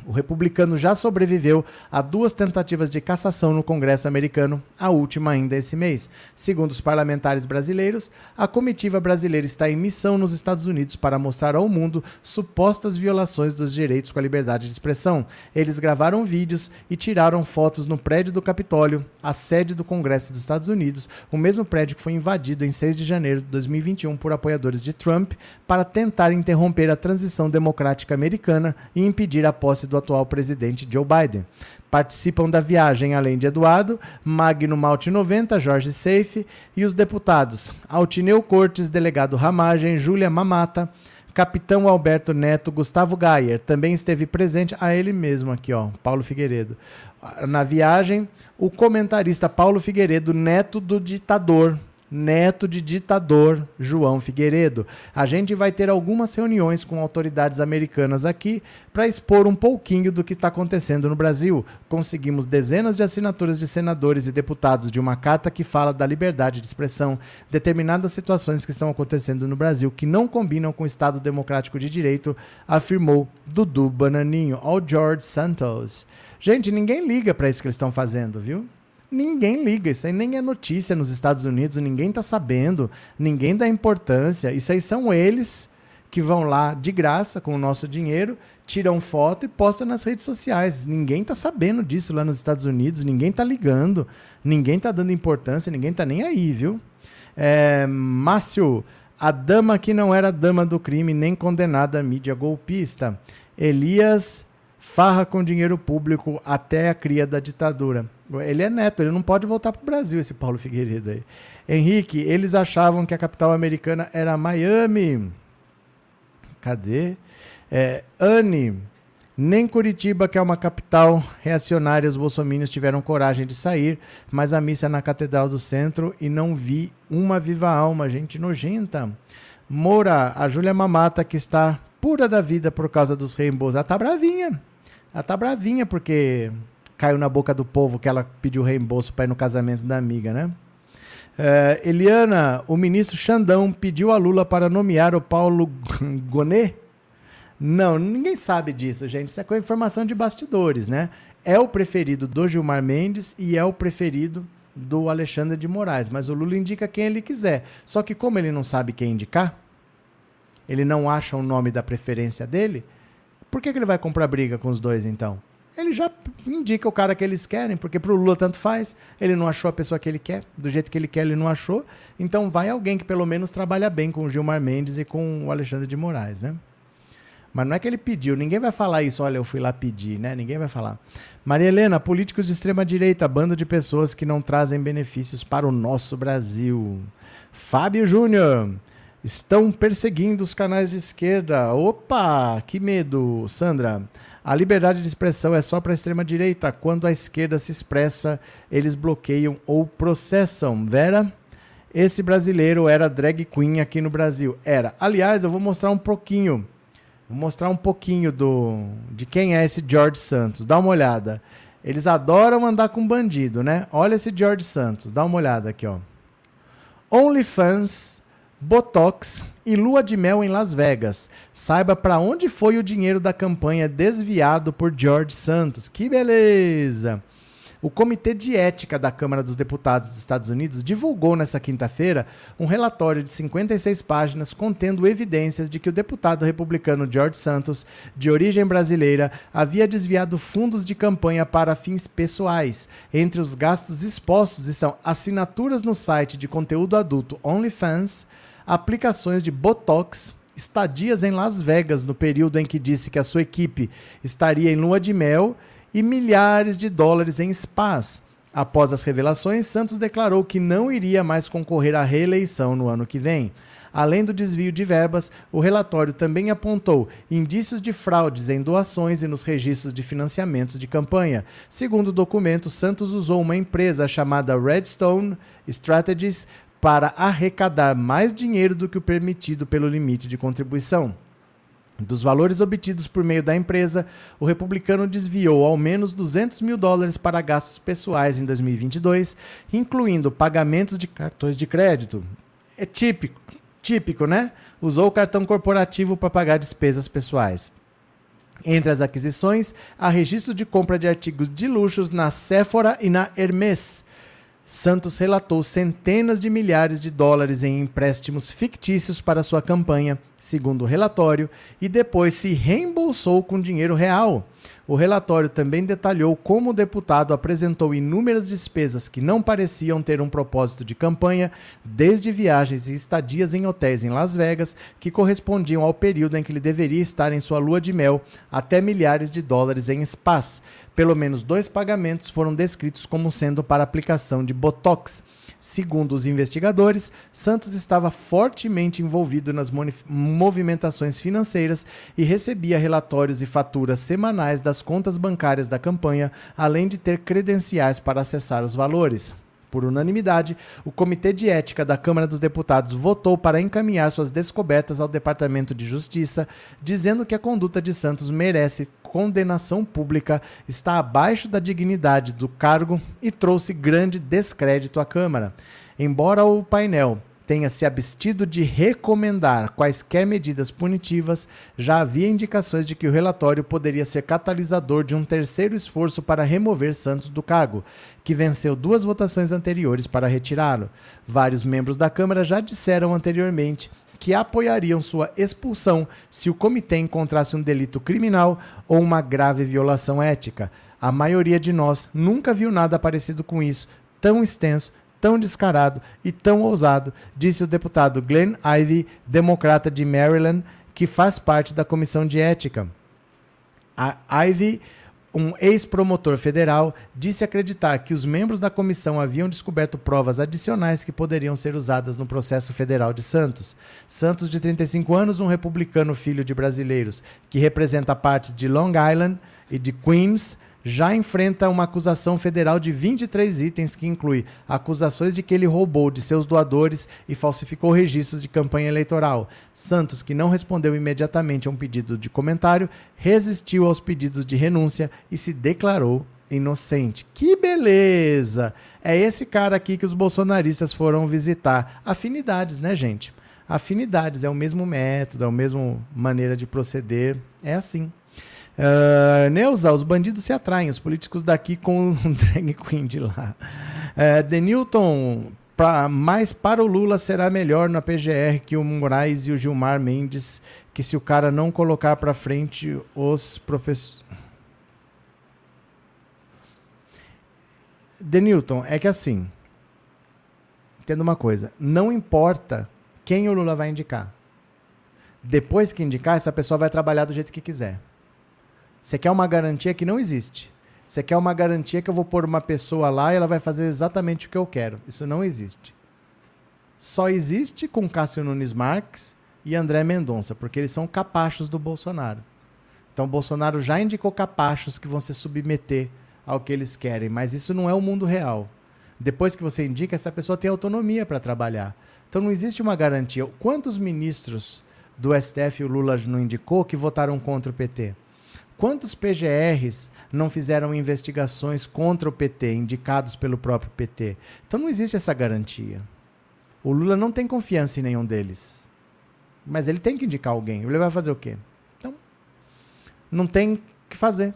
O republicano já sobreviveu a duas tentativas de cassação no Congresso americano, a última ainda esse mês. Segundo os parlamentares brasileiros, a comitiva brasileira está em missão nos Estados Unidos para mostrar ao mundo supostas violações dos direitos com a liberdade de expressão. Eles gravaram vídeos e tiraram fotos no prédio do Capitólio, a sede do Congresso dos Estados Unidos, o mesmo prédio que foi invadido em 6 de janeiro de 2021 por apoiadores de Trump para tentar interromper a transição democrática americana e impedir a posse do do atual presidente Joe Biden. Participam da viagem, além de Eduardo, Magno Malte 90, Jorge Seife e os deputados Altineu Cortes, delegado Ramagem, Júlia Mamata, Capitão Alberto Neto, Gustavo Gayer, também esteve presente, a ele mesmo aqui, ó, Paulo Figueiredo. Na viagem, o comentarista Paulo Figueiredo, neto do ditador, neto de ditador João Figueiredo. A gente vai ter algumas reuniões com autoridades americanas aqui para expor um pouquinho do que está acontecendo no Brasil. Conseguimos dezenas de assinaturas de senadores e deputados de uma carta que fala da liberdade de expressão, determinadas situações que estão acontecendo no Brasil que não combinam com o Estado Democrático de Direito, afirmou Dudu Bananinho ao George Santos. Gente, ninguém liga para isso que eles estão fazendo, viu? Ninguém liga, isso aí nem é notícia nos Estados Unidos, ninguém está sabendo, ninguém dá importância. Isso aí são eles que vão lá de graça com o nosso dinheiro, tiram foto e postam nas redes sociais. Ninguém está sabendo disso lá nos Estados Unidos, ninguém está ligando, ninguém está dando importância, ninguém está nem aí, viu? É, Márcio, a dama que não era dama do crime nem condenada à mídia golpista. Elias farra com dinheiro público até a cria da ditadura. Ele é neto, ele não pode voltar para o Brasil, esse Paulo Figueiredo aí. Henrique, eles achavam que a capital americana era Miami. Cadê? É, Anne, nem Curitiba, que é uma capital reacionária, os bolsominions tiveram coragem de sair, mas a missa é na Catedral do Centro e não vi uma viva alma, gente nojenta. Moura, a Júlia Mamata, que está pura da vida por causa dos reembolsos, ela tá bravinha. Ela tá bravinha porque caiu na boca do povo que ela pediu reembolso para ir no casamento da amiga, né? Uh, Eliana, o ministro Xandão pediu a Lula para nomear o Paulo Gonet? Não, ninguém sabe disso, gente. Isso é com informação de bastidores, né? É o preferido do Gilmar Mendes e é o preferido do Alexandre de Moraes. Mas o Lula indica quem ele quiser. Só que, como ele não sabe quem indicar, ele não acha o nome da preferência dele, por que, que ele vai comprar briga com os dois, então? Ele já indica o cara que eles querem, porque pro Lula tanto faz. Ele não achou a pessoa que ele quer, do jeito que ele quer, ele não achou. Então vai alguém que pelo menos trabalha bem com o Gilmar Mendes e com o Alexandre de Moraes, né? Mas não é que ele pediu, ninguém vai falar isso, olha, eu fui lá pedir, né? Ninguém vai falar. Maria Helena, políticos de extrema direita, bando de pessoas que não trazem benefícios para o nosso Brasil. Fábio Júnior, Estão perseguindo os canais de esquerda. Opa, que medo, Sandra. A liberdade de expressão é só para a extrema-direita. Quando a esquerda se expressa, eles bloqueiam ou processam. Vera? Esse brasileiro era drag queen aqui no Brasil. Era. Aliás, eu vou mostrar um pouquinho. Vou mostrar um pouquinho do de quem é esse George Santos. Dá uma olhada. Eles adoram andar com bandido, né? Olha esse George Santos. Dá uma olhada aqui, ó. OnlyFans, Botox e lua de mel em Las Vegas. Saiba para onde foi o dinheiro da campanha desviado por George Santos. Que beleza! O Comitê de Ética da Câmara dos Deputados dos Estados Unidos divulgou nesta quinta-feira um relatório de 56 páginas contendo evidências de que o deputado republicano George Santos, de origem brasileira, havia desviado fundos de campanha para fins pessoais. Entre os gastos expostos estão assinaturas no site de conteúdo adulto OnlyFans, aplicações de Botox, estadias em Las Vegas no período em que disse que a sua equipe estaria em lua de mel e milhares de dólares em spas. Após as revelações, Santos declarou que não iria mais concorrer à reeleição no ano que vem. Além do desvio de verbas, o relatório também apontou indícios de fraudes em doações e nos registros de financiamentos de campanha. Segundo o documento, Santos usou uma empresa chamada Redstone Strategies para arrecadar mais dinheiro do que o permitido pelo limite de contribuição. Dos valores obtidos por meio da empresa, o republicano desviou ao menos 200 mil dólares para gastos pessoais em 2022, incluindo pagamentos de cartões de crédito. É típico, típico, né? Usou o cartão corporativo para pagar despesas pessoais. Entre as aquisições, há registro de compra de artigos de luxos na Sephora e na Hermès. Santos relatou centenas de milhares de dólares em empréstimos fictícios para sua campanha, segundo o relatório, e depois se reembolsou com dinheiro real. O relatório também detalhou como o deputado apresentou inúmeras despesas que não pareciam ter um propósito de campanha, desde viagens e estadias em hotéis em Las Vegas, que correspondiam ao período em que ele deveria estar em sua lua de mel, até milhares de dólares em spas. Pelo menos dois pagamentos foram descritos como sendo para aplicação de Botox. Segundo os investigadores, Santos estava fortemente envolvido nas movimentações financeiras e recebia relatórios e faturas semanais das contas bancárias da campanha, além de ter credenciais para acessar os valores. Por unanimidade, o Comitê de Ética da Câmara dos Deputados votou para encaminhar suas descobertas ao Departamento de Justiça, dizendo que a conduta de Santos merece condenação pública, está abaixo da dignidade do cargo e trouxe grande descrédito à Câmara. Embora o painel tenha se abstido de recomendar quaisquer medidas punitivas, já havia indicações de que o relatório poderia ser catalisador de um terceiro esforço para remover Santos do cargo, que venceu duas votações anteriores para retirá-lo. Vários membros da Câmara já disseram anteriormente que apoiariam sua expulsão se o comitê encontrasse um delito criminal ou uma grave violação ética. A maioria de nós nunca viu nada parecido com isso, tão extenso, tão descarado e tão ousado, disse o deputado Glenn Ivey, democrata de Maryland, que faz parte da comissão de ética. A Ivey um ex-promotor federal disse acreditar que os membros da comissão haviam descoberto provas adicionais que poderiam ser usadas no processo federal de Santos. Santos, de 35 anos, um republicano filho de brasileiros, que representa partes de Long Island e de Queens, já enfrenta uma acusação federal de 23 itens que inclui acusações de que ele roubou de seus doadores e falsificou registros de campanha eleitoral. Santos, que não respondeu imediatamente a um pedido de comentário, resistiu aos pedidos de renúncia e se declarou inocente. Que beleza! É esse cara aqui que os bolsonaristas foram visitar. Afinidades, né, gente? Afinidades, é o mesmo método, é a mesma maneira de proceder. É assim. Uh, Neuza, os bandidos se atraem, os políticos daqui com o drag queen de lá. Uh, Denilton, pra, mas para o Lula será melhor na PGR que o Moraes e o Gilmar Mendes, que se o cara não colocar para frente os professores. Denilton, é que assim, entenda uma coisa, não importa quem o Lula vai indicar. Depois que indicar, essa pessoa vai trabalhar do jeito que quiser. Você quer uma garantia que não existe. Você quer uma garantia que eu vou pôr uma pessoa lá e ela vai fazer exatamente o que eu quero. Isso não existe. Só existe com Cássio Nunes Marques e André Mendonça, porque eles são capachos do Bolsonaro. Então, Bolsonaro já indicou capachos que vão se submeter ao que eles querem, mas isso não é o mundo real. Depois que você indica, essa pessoa tem autonomia para trabalhar. Então, não existe uma garantia. Quantos ministros do STF o Lula não indicou que votaram contra o PT? Quantos PGRs não fizeram investigações contra o PT, indicados pelo próprio PT? Então não existe essa garantia. O Lula não tem confiança em nenhum deles. Mas ele tem que indicar alguém. Ele vai fazer o quê? Então, não tem o que fazer.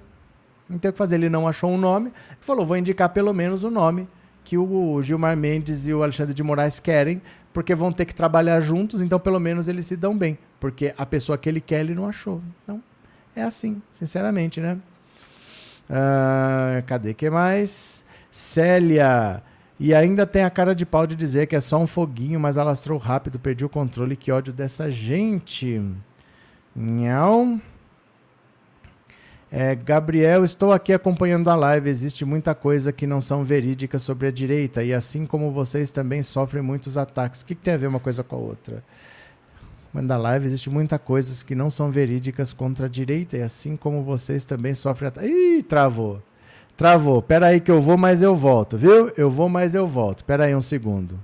Não tem o que fazer. Ele não achou um nome, falou: vou indicar pelo menos o nome que o Gilmar Mendes e o Alexandre de Moraes querem, porque vão ter que trabalhar juntos, então pelo menos eles se dão bem. Porque a pessoa que ele quer, ele não achou. Então, é assim, sinceramente, né? Uh, cadê que mais? Célia. E ainda tem a cara de pau de dizer que é só um foguinho, mas alastrou rápido, perdi o controle. Que ódio dessa gente. Não. É, Gabriel, estou aqui acompanhando a live. Existe muita coisa que não são verídicas sobre a direita. E assim como vocês também sofrem muitos ataques. O que, que tem a ver uma coisa com a outra? Da live existe muita coisas que não são verídicas contra a direita e assim como vocês também sofrem Ih, travou. Travou. Pera aí que eu vou, mas eu volto, viu? Eu vou, mas eu volto. Pera aí um segundo.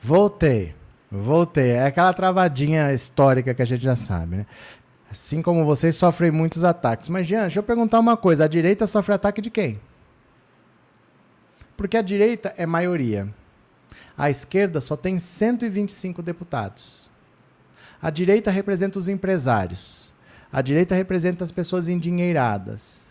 Voltei. Voltei. É aquela travadinha histórica que a gente já sabe, né? Assim como vocês sofrem muitos ataques. Mas, Jean, deixa eu perguntar uma coisa. A direita sofre ataque de quem? Porque a direita é maioria. A esquerda só tem 125 deputados. A direita representa os empresários. A direita representa as pessoas endinheiradas.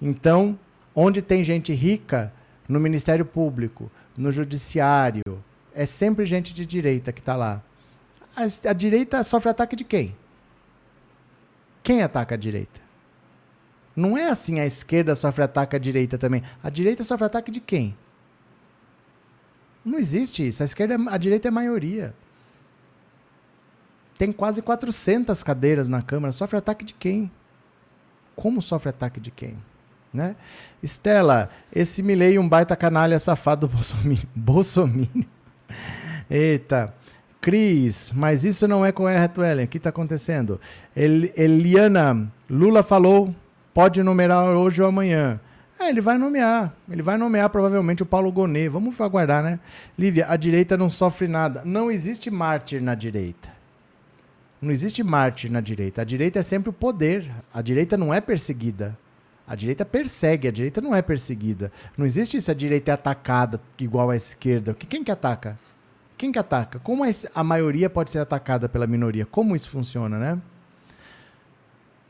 Então, onde tem gente rica, no Ministério Público, no Judiciário, é sempre gente de direita que está lá. A, a direita sofre ataque de quem? Quem ataca a direita? Não é assim a esquerda sofre ataque à direita também. A direita sofre ataque de quem? Não existe isso. A esquerda, a direita é a maioria. Tem quase 400 cadeiras na Câmara. Sofre ataque de quem? Como sofre ataque de quem? Né? Estela, esse Milei um baita canalha safado Bolsonaro. Bolsonaro. Eita. Cris, mas isso não é correto, Ellen. O que está acontecendo? El, Eliana, Lula falou, pode numerar hoje ou amanhã. É, ele vai nomear. Ele vai nomear provavelmente o Paulo Gonet. Vamos aguardar, né? Lívia, a direita não sofre nada. Não existe mártir na direita. Não existe mártir na direita. A direita é sempre o poder. A direita não é perseguida. A direita persegue, a direita não é perseguida. Não existe isso, a direita é atacada igual a esquerda. Quem que ataca? Quem que ataca? Como a maioria pode ser atacada pela minoria? Como isso funciona, né?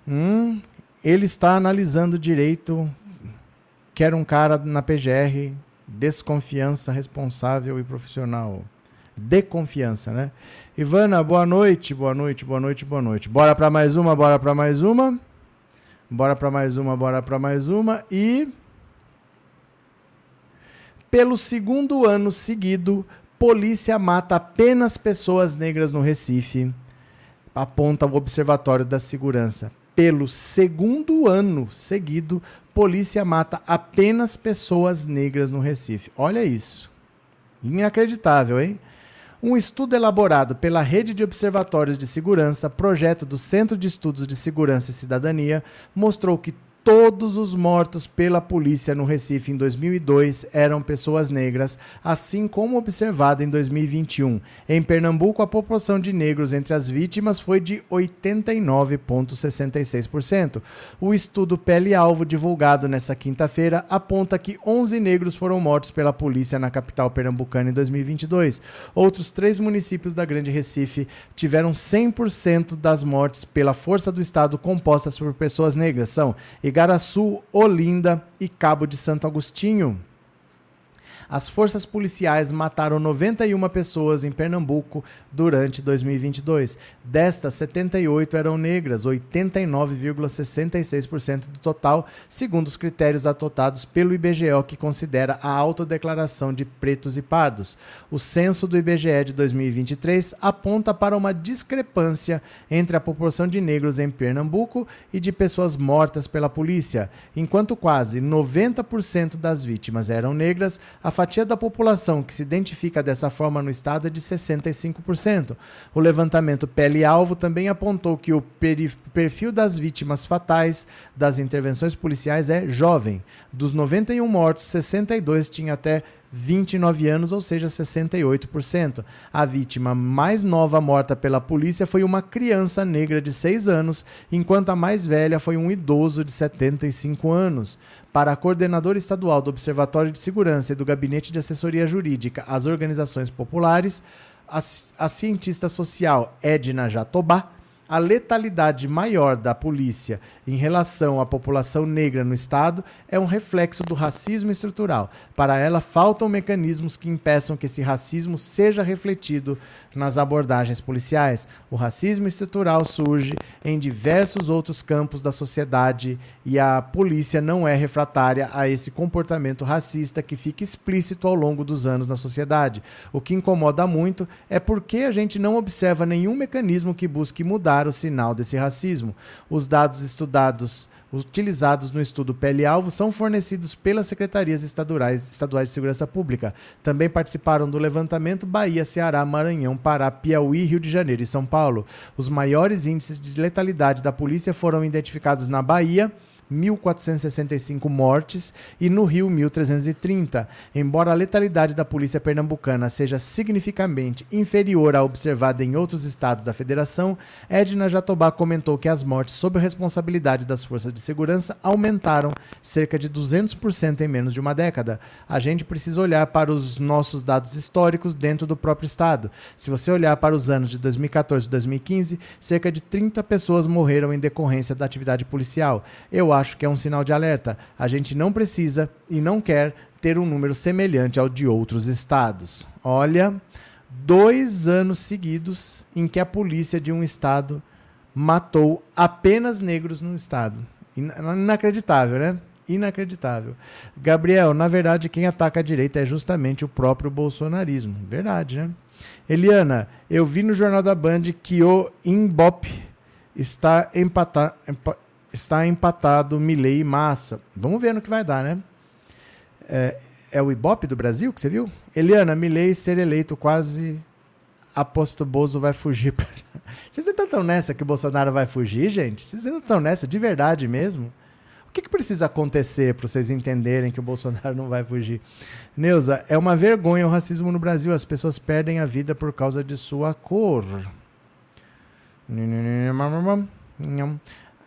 Hum, ele está analisando direito. Quer um cara na PGR, desconfiança responsável e profissional. De confiança, né? Ivana, boa noite, boa noite, boa noite, boa noite. Bora para mais uma, bora para mais uma. Bora para mais uma, bora para mais uma e pelo segundo ano seguido, Polícia mata apenas pessoas negras no Recife, aponta o Observatório da Segurança. Pelo segundo ano seguido, polícia mata apenas pessoas negras no Recife. Olha isso. Inacreditável, hein? Um estudo elaborado pela Rede de Observatórios de Segurança, projeto do Centro de Estudos de Segurança e Cidadania, mostrou que todos os mortos pela polícia no Recife em 2002 eram pessoas negras, assim como observado em 2021. Em Pernambuco, a proporção de negros entre as vítimas foi de 89,66%. O estudo Pele-Alvo, divulgado nesta quinta-feira, aponta que 11 negros foram mortos pela polícia na capital pernambucana em 2022. Outros três municípios da Grande Recife tiveram 100% das mortes pela força do Estado compostas por pessoas negras. São Igaraçu, Olinda e Cabo de Santo Agostinho. As forças policiais mataram 91 pessoas em Pernambuco durante 2022. Destas, 78 eram negras, 89,66% do total, segundo os critérios adotados pelo IBGE, que considera a autodeclaração de pretos e pardos. O censo do IBGE de 2023 aponta para uma discrepância entre a população de negros em Pernambuco e de pessoas mortas pela polícia. Enquanto quase 90% das vítimas eram negras, a fatia da população que se identifica dessa forma no estado é de 65%. O levantamento pele-alvo também apontou que o perfil das vítimas fatais das intervenções policiais é jovem. Dos 91 mortos, 62 tinham até 29 anos, ou seja, 68%. A vítima mais nova morta pela polícia foi uma criança negra de 6 anos, enquanto a mais velha foi um idoso de 75 anos. Para a coordenadora estadual do Observatório de Segurança e do Gabinete de Assessoria Jurídica às Organizações Populares, a, cientista social Edna Jatobá, a letalidade maior da polícia em relação à população negra no Estado é um reflexo do racismo estrutural. Para ela, faltam mecanismos que impeçam que esse racismo seja refletido nas abordagens policiais. O racismo estrutural surge em diversos outros campos da sociedade e a polícia não é refratária a esse comportamento racista que fica explícito ao longo dos anos na sociedade. O que incomoda muito é porque a gente não observa nenhum mecanismo que busque mudar o sinal desse racismo. Os dados estudados utilizados no estudo Pele-Alvo são fornecidos pelas secretarias estaduais, estaduais de segurança pública. Também participaram do levantamento Bahia, Ceará, Maranhão, Pará, Piauí, Rio de Janeiro e São Paulo. Os maiores índices de letalidade da polícia foram identificados na Bahia, 1.465 mortes e no Rio 1.330. Embora a letalidade da polícia pernambucana seja significativamente inferior à observada em outros estados da federação, Edna Jatobá comentou que as mortes sob responsabilidade das forças de segurança aumentaram cerca de 200% em menos de uma década. A gente precisa olhar para os nossos dados históricos dentro do próprio estado. Se você olhar para os anos de 2014 e 2015, cerca de 30 pessoas morreram em decorrência da atividade policial. Eu acho que é um sinal de alerta. A gente não precisa e não quer ter um número semelhante ao de outros estados. Olha, dois anos seguidos em que a polícia de um estado matou apenas negros no estado. Inacreditável, né? Inacreditável. Gabriel, na verdade, quem ataca a direita é justamente o próprio bolsonarismo. Verdade, né? Eliana, eu vi no Jornal da Band que o Imbop está empatado está empatado Milley e Massa. Vamos ver no que vai dar, né? É, é o Ibope do Brasil que você viu? Eliana, Milley ser eleito quase aposto Bozo vai fugir. Vocês não estão nessa que o Bolsonaro vai fugir, gente? Vocês não estão nessa de verdade mesmo? O que, que precisa acontecer para vocês entenderem que o Bolsonaro não vai fugir? Neuza, é uma vergonha o racismo no Brasil. As pessoas perdem a vida por causa de sua cor.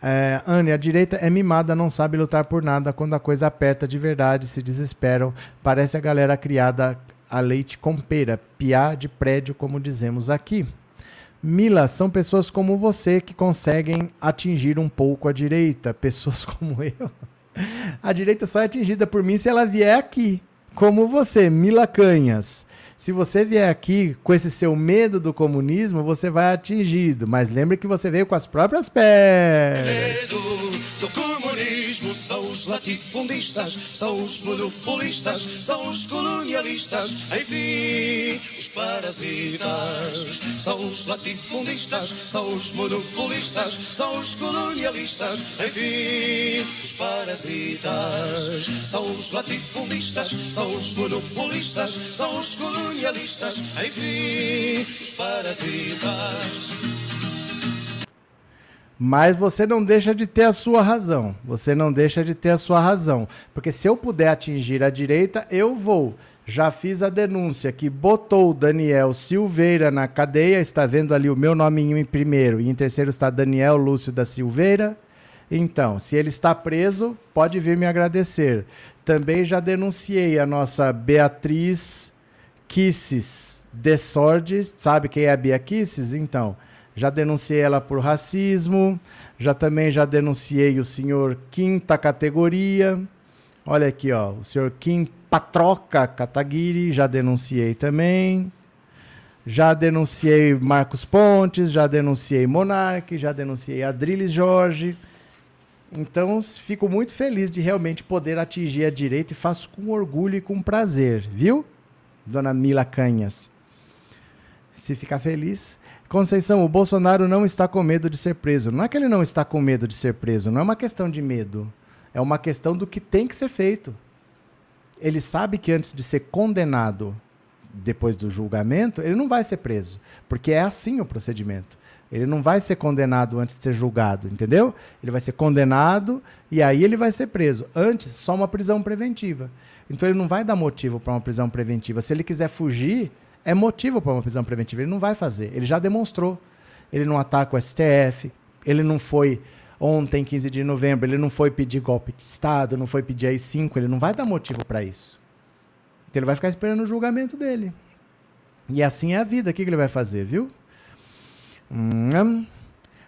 É, Anne, a direita é mimada, não sabe lutar por nada. Quando a coisa aperta de verdade, se desesperam. Parece a galera criada a leite com pera, piá de prédio, como dizemos aqui. Mila, são pessoas como você que conseguem atingir um pouco a direita. Pessoas como eu. A direita só é atingida por mim se ela vier aqui. Como você, Mila Canhas. Se você vier aqui com esse seu medo do comunismo, você vai atingido. Mas lembre que você veio com as próprias pernas. Medo do comunismo são os latifundistas, são os monopolistas, são os colonialistas, enfim, os parasitas. São os latifundistas, são os monopolistas, são os colonialistas, enfim, os parasitas. São os latifundistas, são os monopolistas, são os colonialistas colonialistas, enfim, os parasitas. Mas você não deixa de ter a sua razão. Você não deixa de ter a sua razão. Porque se eu puder atingir a direita, eu vou. Já fiz a denúncia que botou o Daniel Silveira na cadeia. Está vendo ali o meu nominho em primeiro. E em terceiro está Daniel Lúcio da Silveira. Então, se ele está preso, pode vir me agradecer. Também já denunciei a nossa Beatriz Kisses Desordes, sabe quem é a Bia Kisses? Então, já denunciei ela por racismo, já também já denunciei o senhor quinta categoria. Olha aqui, ó, o senhor quinta Patroca Kataguiri, já denunciei também. Já denunciei Marcos Pontes, já denunciei Monarque, já denunciei Adriles Jorge. Então, fico muito feliz de realmente poder atingir a direita e faço com orgulho e com prazer, viu? Dona Mila Canhas. Se ficar feliz. Conceição, o Bolsonaro não está com medo de ser preso. Não é que ele não está com medo de ser preso, não é uma questão de medo. É uma questão do que tem que ser feito. Ele sabe que antes de ser condenado depois do julgamento, ele não vai ser preso, porque é assim o procedimento. Ele não vai ser condenado antes de ser julgado, entendeu? Ele vai ser condenado e aí ele vai ser preso. Antes, só uma prisão preventiva. Então ele não vai dar motivo para uma prisão preventiva. Se ele quiser fugir, é motivo para uma prisão preventiva. Ele não vai fazer. Ele já demonstrou. Ele não ataca o STF. Ele não foi ontem, 15 de novembro, ele não foi pedir golpe de Estado, não foi pedir AI-5. Ele não vai dar motivo para isso. Então ele vai ficar esperando o julgamento dele. E assim é a vida. O que ele vai fazer, viu? Hum.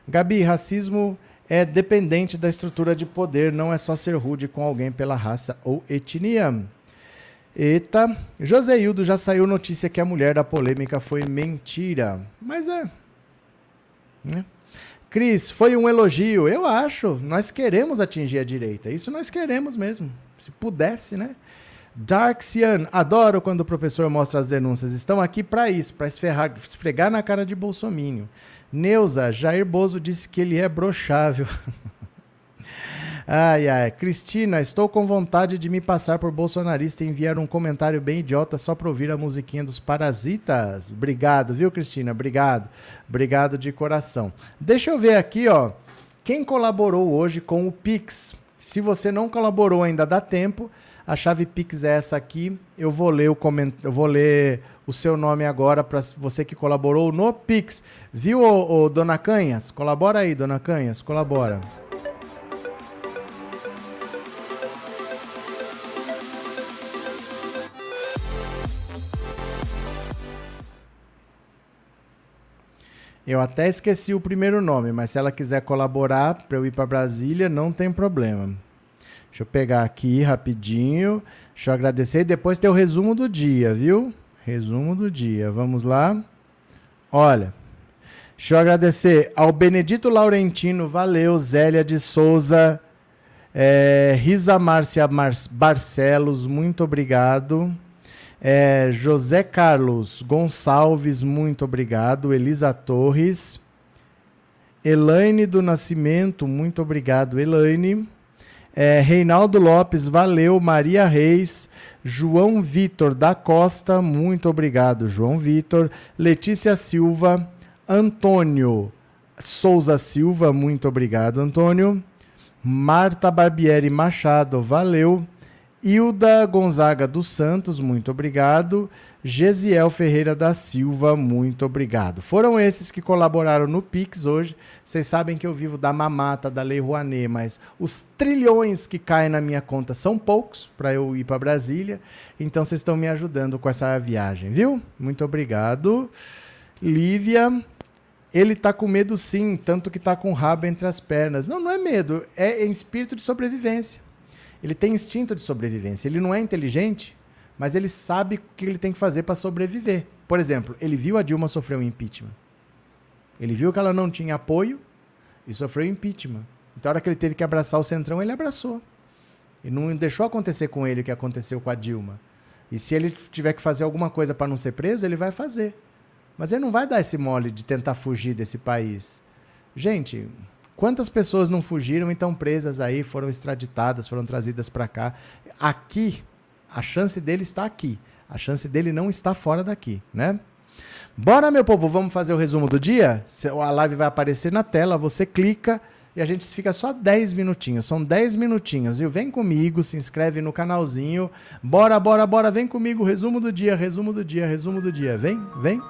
Gabi, racismo é dependente da estrutura de poder, não é só ser rude com alguém pela raça ou etnia. Eita, Joseildo já saiu notícia que a mulher da polêmica foi mentira. Mas é. Né? Cris, foi um elogio. Eu acho. Nós queremos atingir a direita. Isso nós queremos mesmo. Se pudesse, né? Darksian, adoro quando o professor mostra as denúncias. Estão aqui para isso, para esfregar na cara de Bolsomínio. Neuza, Jair Bozo disse que ele é brochável. ai, ai. Cristina, estou com vontade de me passar por bolsonarista e enviar um comentário bem idiota só para ouvir a musiquinha dos Parasitas. Obrigado, viu, Cristina? Obrigado. Obrigado de coração. Deixa eu ver aqui, ó. Quem colaborou hoje com o Pix? Se você não colaborou ainda, dá tempo. A chave Pix é essa aqui. Eu vou ler o coment... eu vou ler o seu nome agora para você que colaborou no Pix. Viu, ô, Dona Canhas? Colabora aí, Dona Canhas, colabora. Eu até esqueci o primeiro nome, mas se ela quiser colaborar para eu ir para Brasília, não tem problema. Deixa eu pegar aqui rapidinho. Deixa eu agradecer. E depois tem o resumo do dia, viu? Resumo do dia. Vamos lá. Olha. Deixa eu agradecer ao Benedito Laurentino, valeu, Zélia de Souza, é, Risa Márcia Mar Barcelos, muito obrigado. É, José Carlos Gonçalves, muito obrigado. Elisa Torres. Elaine do Nascimento, muito obrigado, Elaine. É, Reinaldo Lopes, valeu. Maria Reis, João Vitor da Costa, muito obrigado, João Vitor. Letícia Silva, Antônio Souza Silva, muito obrigado, Antônio. Marta Barbieri Machado, valeu. Hilda Gonzaga dos Santos, muito obrigado. Gesiel Ferreira da Silva, muito obrigado. Foram esses que colaboraram no Pix hoje. Vocês sabem que eu vivo da mamata da Lei Rouanet, mas os trilhões que caem na minha conta são poucos para eu ir para Brasília. Então vocês estão me ajudando com essa viagem, viu? Muito obrigado. Lívia, ele tá com medo sim, tanto que tá com o rabo entre as pernas. Não, não é medo, é em espírito de sobrevivência. Ele tem instinto de sobrevivência. Ele não é inteligente, mas ele sabe o que ele tem que fazer para sobreviver. Por exemplo, ele viu a Dilma sofrer um impeachment. Ele viu que ela não tinha apoio e sofreu impeachment. Então, a hora que ele teve que abraçar o Centrão, ele abraçou. E não deixou acontecer com ele o que aconteceu com a Dilma. E se ele tiver que fazer alguma coisa para não ser preso, ele vai fazer. Mas ele não vai dar esse mole de tentar fugir desse país. Gente, Quantas pessoas não fugiram e estão presas aí, foram extraditadas, foram trazidas para cá? Aqui, a chance dele está aqui. A chance dele não está fora daqui, né? Bora, meu povo, vamos fazer o resumo do dia? A live vai aparecer na tela, você clica e a gente fica só 10 minutinhos. São 10 minutinhos, viu? Vem comigo, se inscreve no canalzinho. Bora, bora, bora, vem comigo. Resumo do dia, resumo do dia, resumo do dia. Vem, vem.